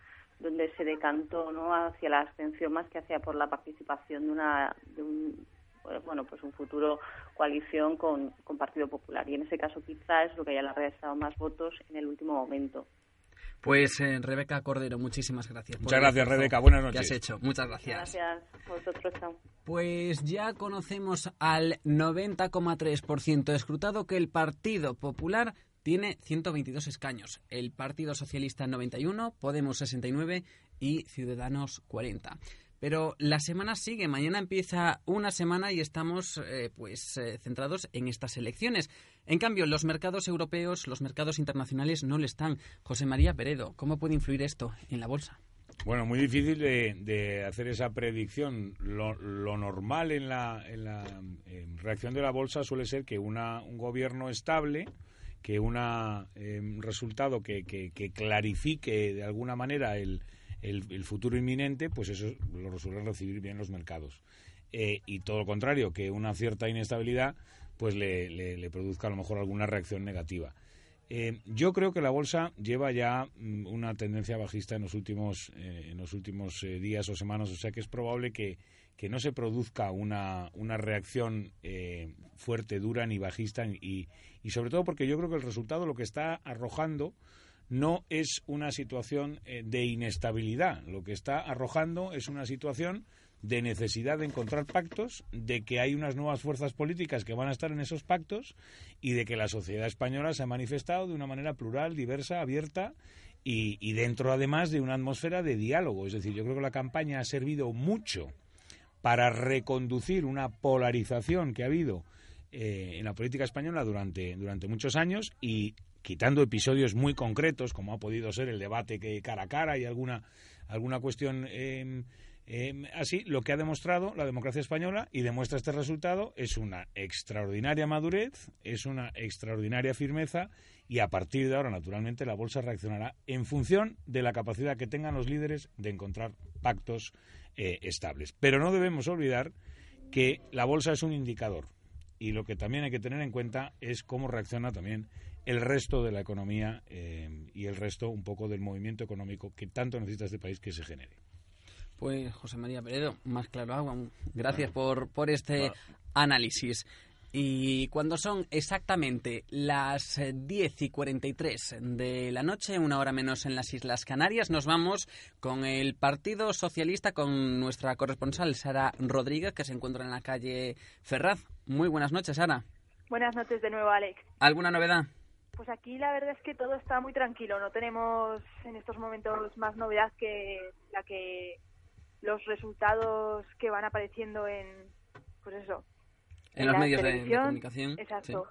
donde se decantó no hacia la abstención más que hacia por la participación de una de un bueno pues un futuro coalición con, con Partido Popular y en ese caso quizá es lo que haya restado más votos en el último momento. Pues eh, Rebeca Cordero, muchísimas gracias. Muchas gracias, Rebeca. Buenas noches. ¿Qué has hecho? Muchas gracias. Gracias. Vosotros, chao. Pues ya conocemos al 90,3% escrutado que el Partido Popular tiene 122 escaños, el Partido Socialista 91, Podemos 69 y Ciudadanos 40. Pero la semana sigue, mañana empieza una semana y estamos eh, pues eh, centrados en estas elecciones. En cambio, los mercados europeos, los mercados internacionales no le están. José María Peredo, ¿cómo puede influir esto en la bolsa? Bueno, muy difícil de, hacer esa predicción. Lo, normal en la, reacción de la bolsa suele ser que una, un gobierno estable, que un em, resultado que, que clarifique de alguna manera el, el, futuro inminente, pues eso lo suelen recibir bien los mercados. Eh, y todo lo contrario, que una cierta inestabilidad pues le, produzca a lo mejor alguna reacción negativa. Eh, yo creo que la bolsa lleva ya mm, una tendencia bajista en los últimos, eh, en los últimos días o semanas, o sea que es probable que, que no se produzca una, una reacción fuerte, dura ni bajista y sobre todo porque yo creo que el resultado lo que está arrojando no es una situación eh, de inestabilidad. Lo que está arrojando es una situación de necesidad de encontrar pactos, de que hay unas nuevas fuerzas políticas que van a estar en esos pactos y de que la sociedad española se ha manifestado de una manera plural, diversa, abierta y, dentro además de una atmósfera de diálogo. Es decir, yo creo que la campaña ha servido mucho para reconducir una polarización que ha habido eh, en la política española durante, durante muchos años y quitando episodios muy concretos, como ha podido ser el debate que cara a cara y alguna, alguna cuestión em, em, así, lo que ha demostrado la democracia española y demuestra este resultado es una extraordinaria madurez, es una extraordinaria firmeza y a partir de ahora, naturalmente, la bolsa reaccionará en función de la capacidad que tengan los líderes de encontrar pactos eh, estables. Pero no debemos olvidar que la bolsa es un indicador y lo que también hay que tener en cuenta es cómo reacciona también el resto de la economía eh, y el resto un poco del movimiento económico que tanto necesita este país que se genere. Pues José María Peredo, más claro agua. Gracias por, por este análisis. Y cuando son exactamente las 10 y 43 de la noche, una hora menos en las Islas Canarias, nos vamos con el Partido Socialista, con nuestra corresponsal Sara Rodríguez, que se encuentra en la calle Ferraz. Muy buenas noches, Sara. Buenas noches de nuevo, Alex. ¿Alguna novedad? Pues aquí la verdad es que todo está muy tranquilo. No tenemos en estos momentos más novedad que la que los resultados que van apareciendo en, pues eso, en, los medios de, comunicación. Exacto.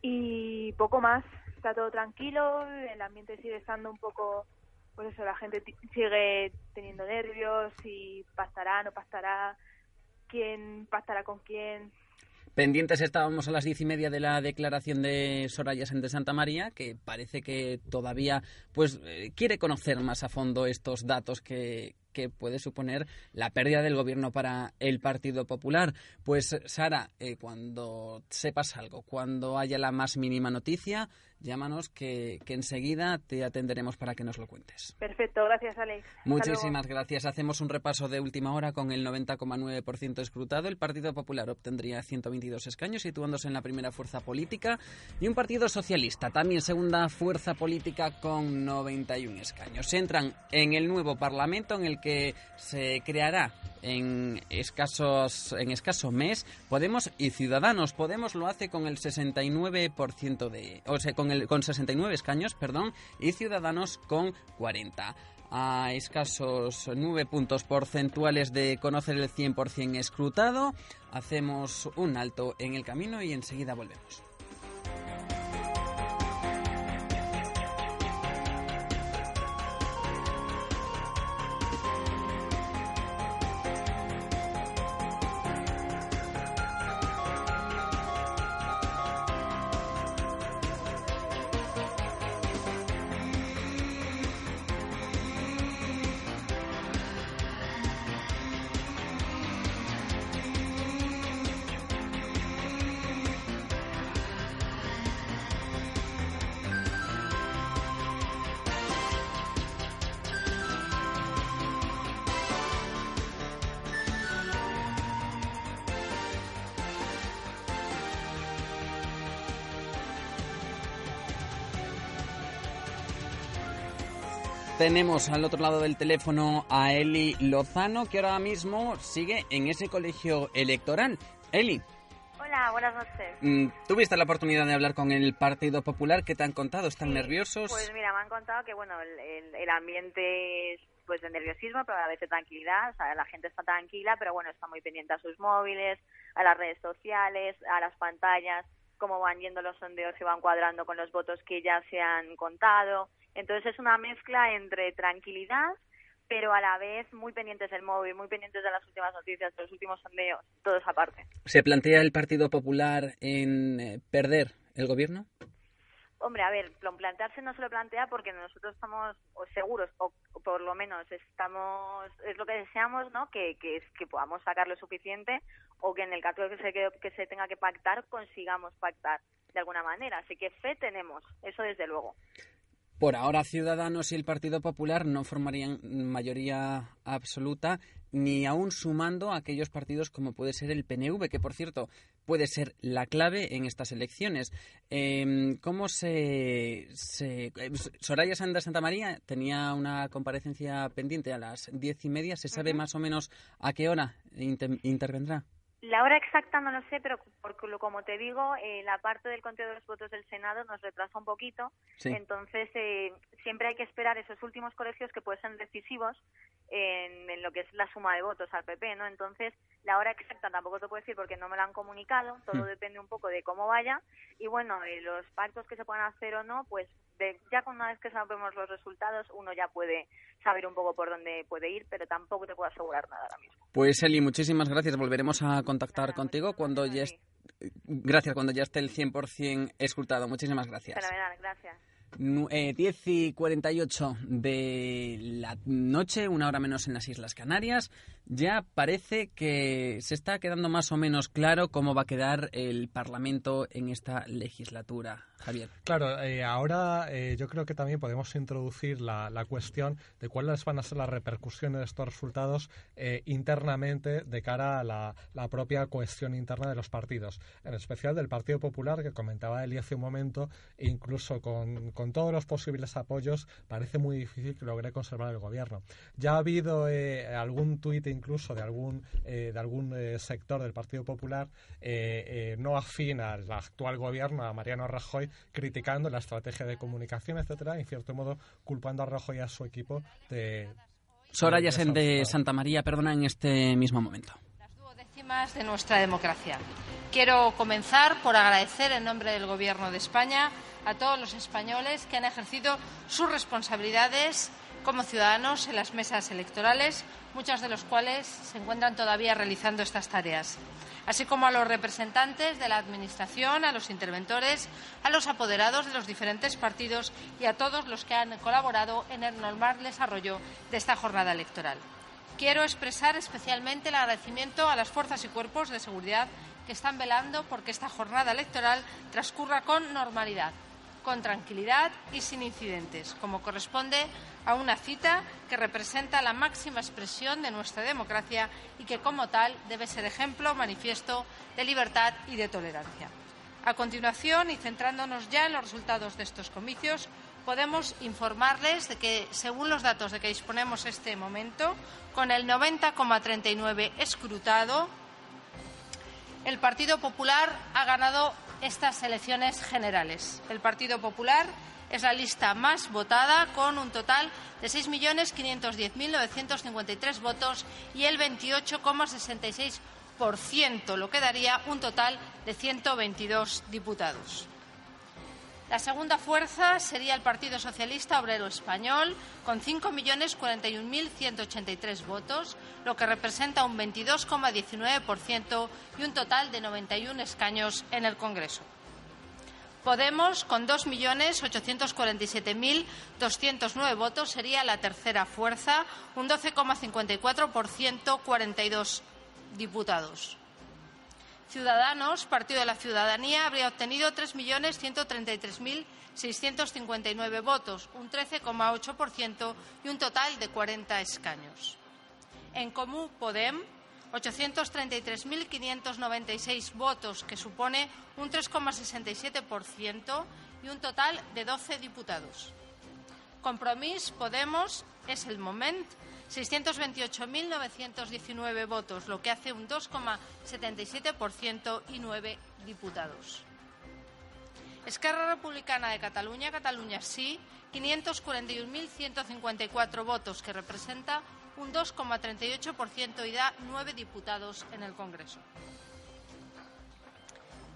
Y poco más. Está todo tranquilo. El ambiente sigue estando un poco, pues eso, la gente sigue teniendo nervios y pasará, no pasará, quién pasará con quién Pendientes estábamos a las diez y media de la declaración de Soraya de Santa María, que parece que todavía pues eh, quiere conocer más a fondo estos datos que, que puede suponer la pérdida del gobierno para el Partido Popular. Pues Sara, eh, cuando sepas algo, cuando haya la más mínima noticia, llámanos que, enseguida te atenderemos para que nos lo cuentes. Perfecto, gracias Alex. Muchísimas gracias. Hacemos un repaso de última hora con el 90,9% escrutado. El Partido Popular obtendría 122 escaños, situándose en la primera fuerza política, y un Partido Socialista, también segunda fuerza política con 91 escaños. Entran en el nuevo Parlamento en el que se creará en escasos en escaso mes Podemos y Ciudadanos. Podemos lo hace con el 69% de o sea, con el con 69 escaños, perdón, y Ciudadanos con 40 a escasos 9 puntos porcentuales de conocer el 100% escrutado. Hacemos un alto en el camino y enseguida volvemos. Tenemos al otro lado del teléfono a Eli Lozano, que ahora mismo sigue en ese colegio electoral. Eli. Hola, buenas noches. Mm, ¿Tuviste la oportunidad de hablar con el Partido Popular? ¿Qué te han contado? ¿Están nerviosos? Pues mira, me han contado que bueno, el, ambiente es pues de nerviosismo, pero a la vez de tranquilidad. O sea, la gente está tranquila, pero bueno, está muy pendiente a sus móviles, a las redes sociales, a las pantallas, cómo van yendo los sondeos y van cuadrando con los votos que ya se han contado. Entonces es una mezcla entre tranquilidad, pero a la vez muy pendientes del móvil, muy pendientes de las últimas noticias, de los últimos sondeos, todo esa parte. ¿Se plantea el Partido Popular en eh, perder el gobierno? Hombre, a ver, plantearse no se lo plantea porque nosotros estamos seguros, o, por lo menos estamos, es lo que deseamos, ¿no? Que, que, que podamos sacar lo suficiente o que en el caso de que se, que se tenga que pactar, consigamos pactar de alguna manera. Así que fe tenemos, eso desde luego. Por ahora Ciudadanos y el Partido Popular no formarían mayoría absoluta, ni aún sumando a aquellos partidos como puede ser el PNV, que por cierto puede ser la clave en estas elecciones. Em, ¿Cómo se, Soraya Sandra Santa María tenía una comparecencia pendiente a las diez y media. ¿Se sabe más o menos a qué hora intervendrá? La hora exacta no lo sé, pero porque como te digo, eh, la parte del conteo de los votos del Senado nos retrasa un poquito. Entonces, eh, siempre hay que esperar esos últimos colegios que pueden ser decisivos en, lo que es la suma de votos al PP, ¿no? Entonces, la hora exacta tampoco te puedo decir porque no me la han comunicado. Todo hmm. depende un poco de cómo vaya. Y bueno, eh, los pactos que se puedan hacer o no, pues ya con una vez que sabemos los resultados, uno ya puede saber un poco por dónde puede ir, pero tampoco te puedo asegurar nada ahora mismo. Pues Eli, muchísimas gracias. Volveremos a contactar contigo cuando ya esté, gracias cuando ya esté el 100% escrutado. Muchísimas gracias. Fenomenal, gracias. 10 eh, y 48 de la noche, una hora menos en las Islas Canarias. Ya parece que se está quedando más o menos claro cómo va a quedar el Parlamento en esta legislatura. Javier. Claro, eh, ahora eh, yo creo que también podemos introducir la, cuestión de cuáles van a ser las repercusiones de estos resultados internamente de cara a la, propia cuestión interna de los partidos, en especial del Partido Popular, que comentaba Eli hace un momento, e incluso con todos los posibles apoyos, parece muy difícil que logre conservar el gobierno. Ya ha habido eh, algún tuit incluso de algún, eh, de algún eh, sector del Partido Popular no afín al actual gobierno, a Mariano Rajoy, criticando la estrategia de comunicación, etcétera, y en cierto modo culpando a Rajoy y a su equipo de. Soraya de, de Santa María, perdona, en este mismo momento de nuestra democracia. Quiero comenzar por agradecer en nombre del Gobierno de España a todos los españoles que han ejercido sus responsabilidades como ciudadanos en las mesas electorales, muchos de los cuales se encuentran todavía realizando estas tareas, así como a los representantes de la Administración, a los interventores, a los apoderados de los diferentes partidos y a todos los que han colaborado en el normal desarrollo de esta jornada electoral. Quiero expresar especialmente el agradecimiento a las fuerzas y cuerpos de seguridad que están velando porque esta jornada electoral transcurra con normalidad, con tranquilidad y sin incidentes, como corresponde a una cita que representa la máxima expresión de nuestra democracia y que, como tal, debe ser ejemplo manifiesto de libertad y de tolerancia. A continuación, y centrándonos ya en los resultados de estos comicios, podemos informarles de que, según los datos de que disponemos este momento, con el 90,39 escrutado, el Partido Popular ha ganado estas elecciones generales. El Partido Popular es la lista más votada con un total de 6.510.953 votos y el 28,66%, lo que daría un total de 122 diputados. La segunda fuerza sería el Partido Socialista Obrero Español, con 5.041.183 votos, lo que representa un 22,19% y un total de 91 escaños en el Congreso. Podemos, con 2.847.209 votos, sería la tercera fuerza, un 12,54%, 42 diputados. Ciudadanos, Partido de la Ciudadanía, habría obtenido 3.133.659 votos, un 13,8% y un total de 40 escaños. En Comú Podem, 833.596 votos, que supone un 3,67% y un total de 12 diputados. Compromís Podemos es el moment 628.919 votos, lo que hace un 2,77% y nueve diputados. Esquerra Republicana de Cataluña, Cataluña sí, 541.154 votos, que representa un 2,38% y da nueve diputados en el Congreso.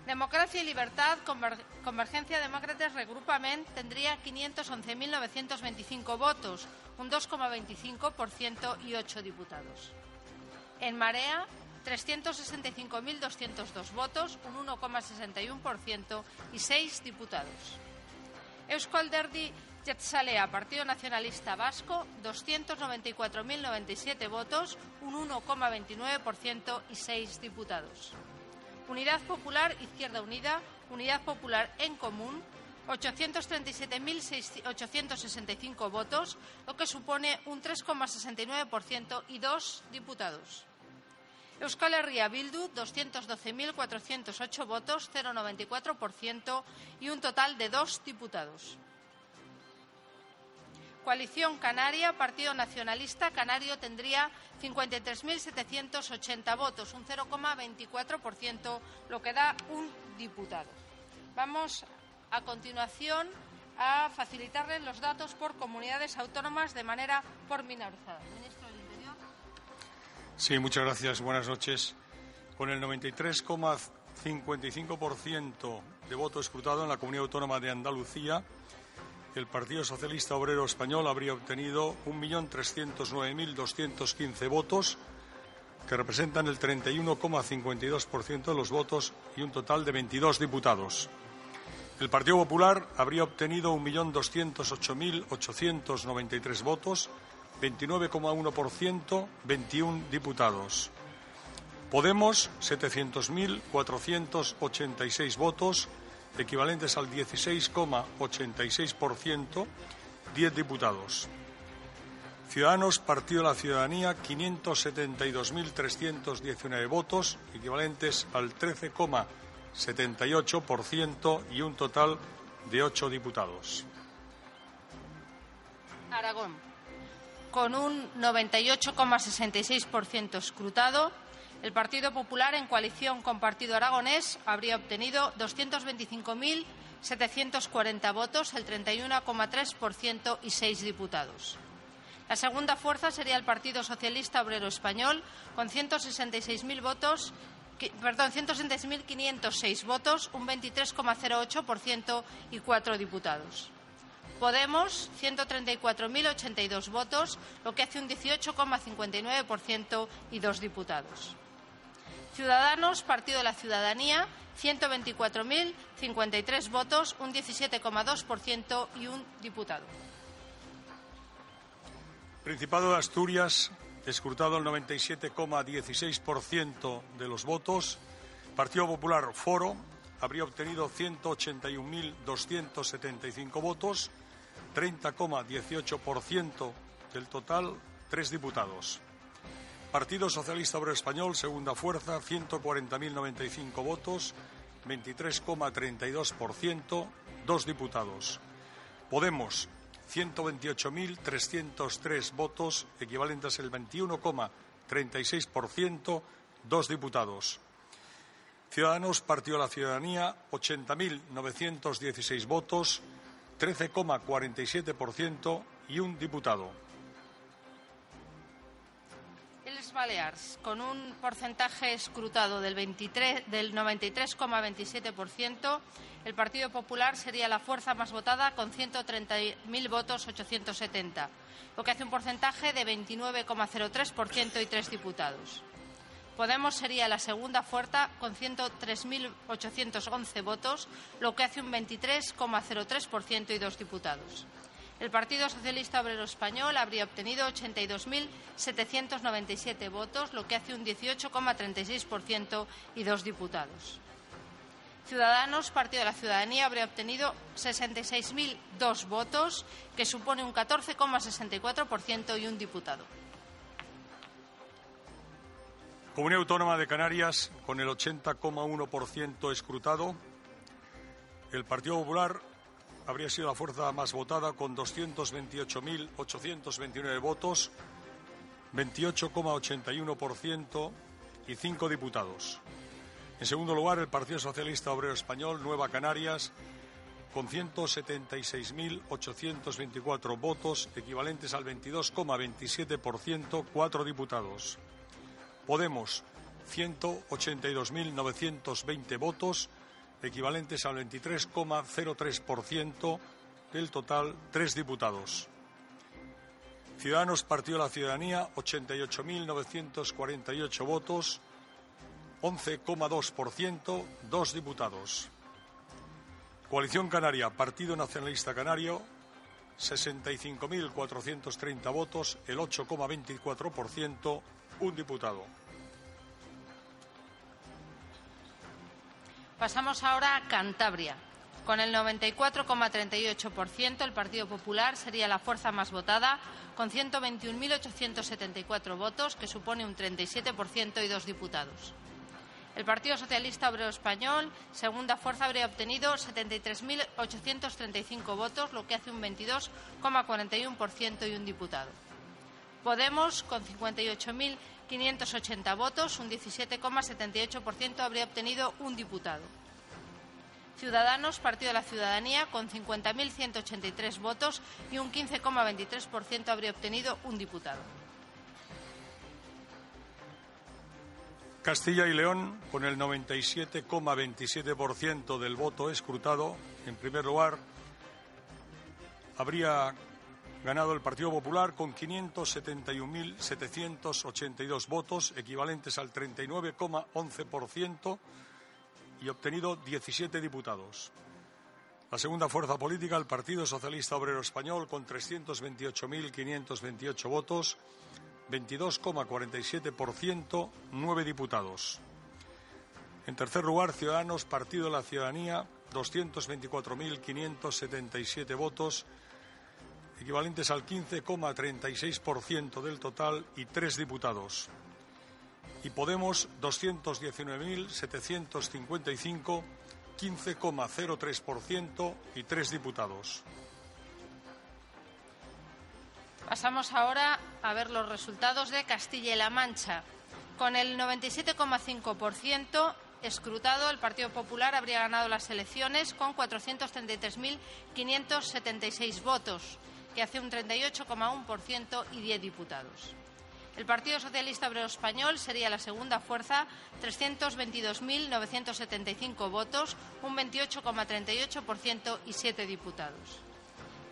Democracia y Libertad, Convergencia Demócratas, Regrupament tendría 511.925 votos, un 2,25% y ocho diputados. En Marea, 365.202 votos, un 1,61% y seis diputados. Euskal Derdi Jetsalea, Partido Nacionalista Vasco, 294.097 votos, un 1,29% y seis diputados. Unidad Popular, Izquierda Unida, Unidad Popular en Común, 837.865 votos, lo que supone un 3,69% y dos diputados. Euskal Herria Bildu, 212.408 votos, 0,94% y un total de dos diputados. Coalición Canaria, Partido Nacionalista Canario tendría 53.780 votos, un 0,24%, lo que da un diputado. Vamos a continuación a facilitarles los datos por comunidades autónomas de manera pormenorizada. Ministro del Interior. Sí, muchas gracias. Buenas noches. Con el 93,55% de voto escrutado en la comunidad autónoma de Andalucía, el Partido Socialista Obrero Español habría obtenido 1.309.215 votos, que representan el 31,52% de los votos y un total de 22 diputados. El Partido Popular habría obtenido 1.208.893 votos, 29,1%, 21 diputados. Podemos, 700.486 votos, equivalentes al 16,86%, 10 diputados. Ciudadanos, Partido de la Ciudadanía, 572.319 votos, equivalentes al 13,78% y un total de 8 diputados. Aragón, con un 98,66% escrutado, el Partido Popular, en coalición con Partido Aragonés, habría obtenido 225.740 votos, el 31,3% y seis diputados. La segunda fuerza sería el Partido Socialista Obrero Español, con 166.000 votos, perdón, 166.506 votos, un 23,08% y cuatro diputados. Podemos, 134.082 votos, lo que hace un 18,59% y dos diputados. Ciudadanos, Partido de la Ciudadanía, 124.053 votos, un 17,2% y un diputado. Principado de Asturias, escrutado el 97,16% de los votos. Partido Popular Foro habría obtenido 181.275 votos, 30,18% del total, tres diputados. Partido Socialista Obrero Español, segunda fuerza, 140.095 votos, 23,32%, dos diputados. Podemos, 128.303 votos, equivalentes al 21,36%, dos diputados. Ciudadanos, Partido de la Ciudadanía, 80.916 votos, 13,47% y un diputado. Baleares, con un porcentaje escrutado del, del 93,27%, el Partido Popular sería la fuerza más votada con 130.000 votos 870, lo que hace un porcentaje de 29,03% y tres diputados. Podemos sería la segunda fuerza con 103.811 votos, lo que hace un 23,03% y dos diputados. El Partido Socialista Obrero Español habría obtenido 82.797 votos, lo que hace un 18,36% y dos diputados. Ciudadanos, Partido de la Ciudadanía, habría obtenido 66.002 votos, que supone un 14,64% y un diputado. Comunidad Autónoma de Canarias, con el 80,1% escrutado. El Partido Popular habría sido la fuerza más votada con 228.829 votos, 28,81% y cinco diputados. En segundo lugar, el Partido Socialista Obrero Español, Nueva Canarias, con 176.824 votos, equivalentes al 22,27%, cuatro diputados. Podemos, 182.920 votos, equivalentes al 23,03% del total, tres diputados. Ciudadanos Partido de la Ciudadanía, 88.948 votos, 11,2%, dos diputados. Coalición Canaria, Partido Nacionalista Canario, 65.430 votos, el 8,24%, un diputado. Pasamos ahora a Cantabria. Con el 94,38%, el Partido Popular sería la fuerza más votada, con 121.874 votos, que supone un 37% y dos diputados. El Partido Socialista Obrero Español, segunda fuerza, habría obtenido 73.835 votos, lo que hace un 22,41% y un diputado. Podemos, con 58.580 votos, un 17,78%, habría obtenido un diputado. Ciudadanos, Partido de la Ciudadanía, con 50.183 votos y un 15,23% habría obtenido un diputado. Castilla y León, con el 97,27% del voto escrutado, en primer lugar, habría ganado el Partido Popular con 571.782 votos, equivalentes al 39,11%, y obtenido 17 diputados. La segunda fuerza política, el Partido Socialista Obrero Español, con 328.528 votos, 22,47%, nueve diputados. En tercer lugar, Ciudadanos, Partido de la Ciudadanía, 224.577 votos, equivalentes al 15,36% del total y tres diputados. Y Podemos, 219.755, 15,03% y tres diputados. Pasamos ahora a ver los resultados de Castilla y La Mancha. Con el 97,5% escrutado, el Partido Popular habría ganado las elecciones con 433.576 votos, que hace un 38,1% y 10 diputados. El Partido Socialista Obrero Español sería la segunda fuerza, 322.975 votos, un 28,38% y 7 diputados.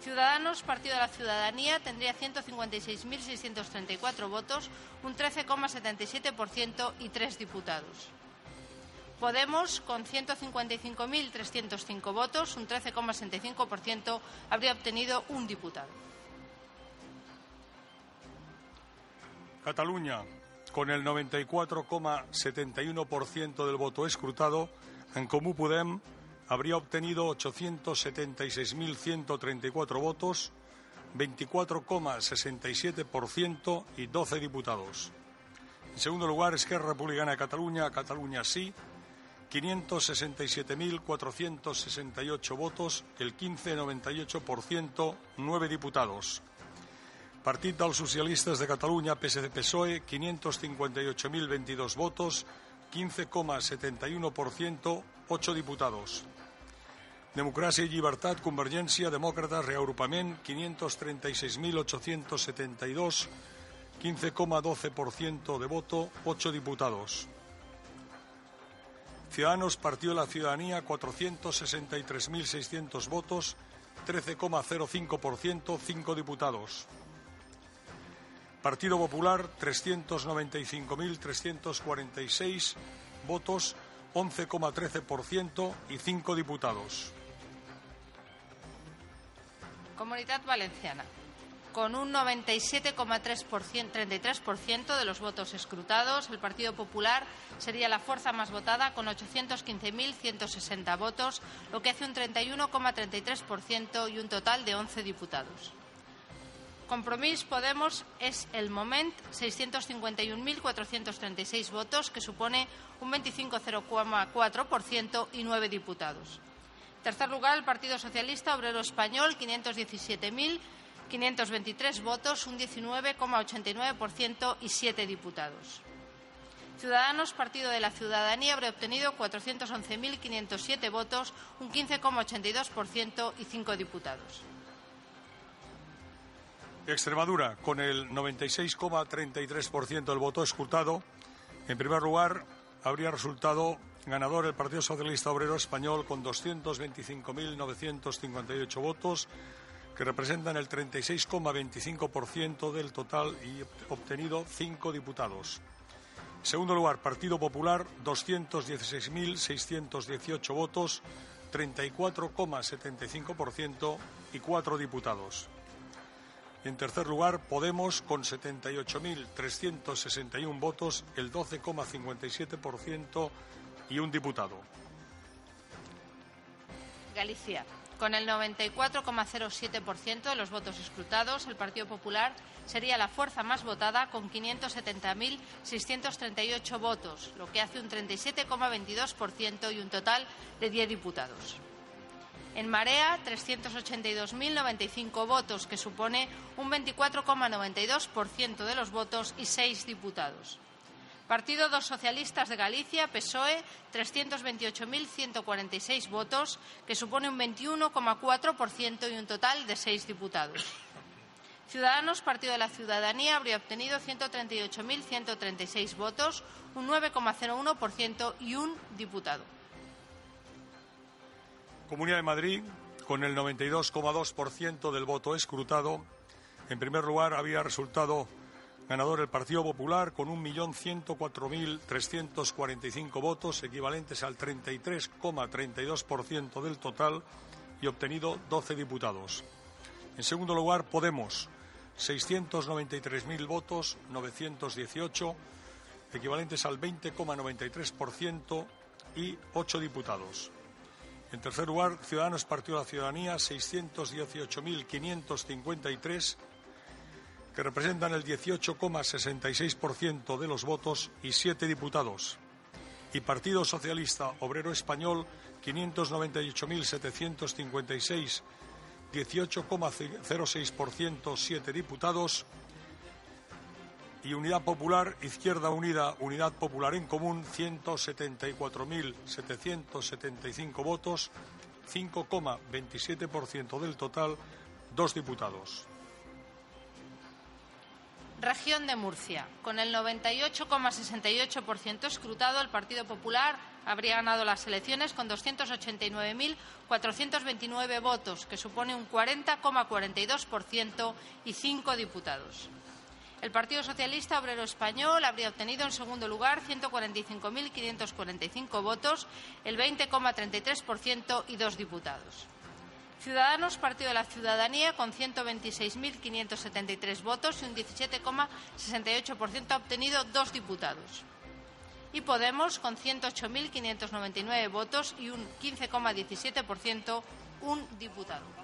Ciudadanos, Partido de la Ciudadanía, tendría 156.634 votos, un 13,77% y tres diputados. Podemos, con 155.305 votos, un 13,65%, habría obtenido un diputado. Cataluña, con el 94,71% del voto escrutado, en Comú Podem habría obtenido 876.134 votos, 24,67% y 12 diputados. En segundo lugar, Esquerra Republicana de Cataluña, Cataluña sí, 567.468 votos, el 15,98%, 9 diputados. Partido dels Socialistes de Cataluña, PSD-PSOE, 558.022 votos, 15,71%, 8 diputados. Democràcia i Llibertat, Convergència, Demòcrates, Reagrupament, 536.872, 15,12% de voto, 8 diputados. Ciudadanos, Partido de la Ciudadanía, 463.600 votos, 13,05%, 5 diputados. Partido Popular, 395.346 votos, 11,13% y 5 diputados. Comunidad Valenciana. Con un 97,33% de los votos escrutados, el Partido Popular sería la fuerza más votada con 815.160 votos, lo que hace un 31,33% y un total de 11 diputados. Compromís Podemos es el Moment, 651.436 votos, que supone un 25,04% y nueve diputados. Tercer lugar, el Partido Socialista Obrero Español, 517.523 votos, un 19,89% y siete diputados. Ciudadanos, Partido de la Ciudadanía, habría obtenido 411.507 votos, un 15,82% y cinco diputados. Extremadura, con el 96,33% del voto escrutado, en primer lugar habría resultado ganador el Partido Socialista Obrero Español con 225.958 votos, que representan el 36,25% del total y obtenido cinco diputados. Segundo lugar, Partido Popular, 216.618 votos, 34,75% y cuatro diputados. En tercer lugar, Podemos, con 78.361 votos, el 12,57% y un diputado. Galicia. Con el 94,07% de los votos escrutados, el Partido Popular sería la fuerza más votada con 570.638 votos, lo que hace un 37,22% y un total de 10 diputados. En Marea, 382.095 votos, que supone un 24,92% de los votos y seis diputados. Partido dos Socialistas de Galicia, PSOE, 328.146 votos, que supone un 21,4% y un total de seis diputados. Ciudadanos, Partido de la Ciudadanía, habría obtenido 138.136 votos, un 9,01% y un diputado. Comunidad de Madrid, con el 92,2% del voto escrutado, en primer lugar había resultado ganador el Partido Popular con 1.104.345 votos, equivalentes al 33,32% del total, y obtenido 12 diputados. En segundo lugar, Podemos, 693.000 votos, 918, equivalentes al 20,93% y 8 diputados. En tercer lugar, Ciudadanos Partido de la Ciudadanía, 618.553, que representan el 18,66% de los votos y siete diputados. Y Partido Socialista Obrero Español, 598.756, 18,06%, siete diputados y Unidad Popular, Izquierda Unida, Unidad Popular en Común, 174.775 votos, 5,27% del total, dos diputados. Región de Murcia. Con el 98,68% escrutado, el Partido Popular habría ganado las elecciones con 289.429 votos, que supone un 40,42% y cinco diputados. El Partido Socialista Obrero Español habría obtenido en segundo lugar 145.545 votos, el 20,33% y dos diputados. Ciudadanos, Partido de la Ciudadanía, con 126.573 votos y un 17,68% ha obtenido dos diputados. Y Podemos, con 108.599 votos y un 15,17%, un diputado.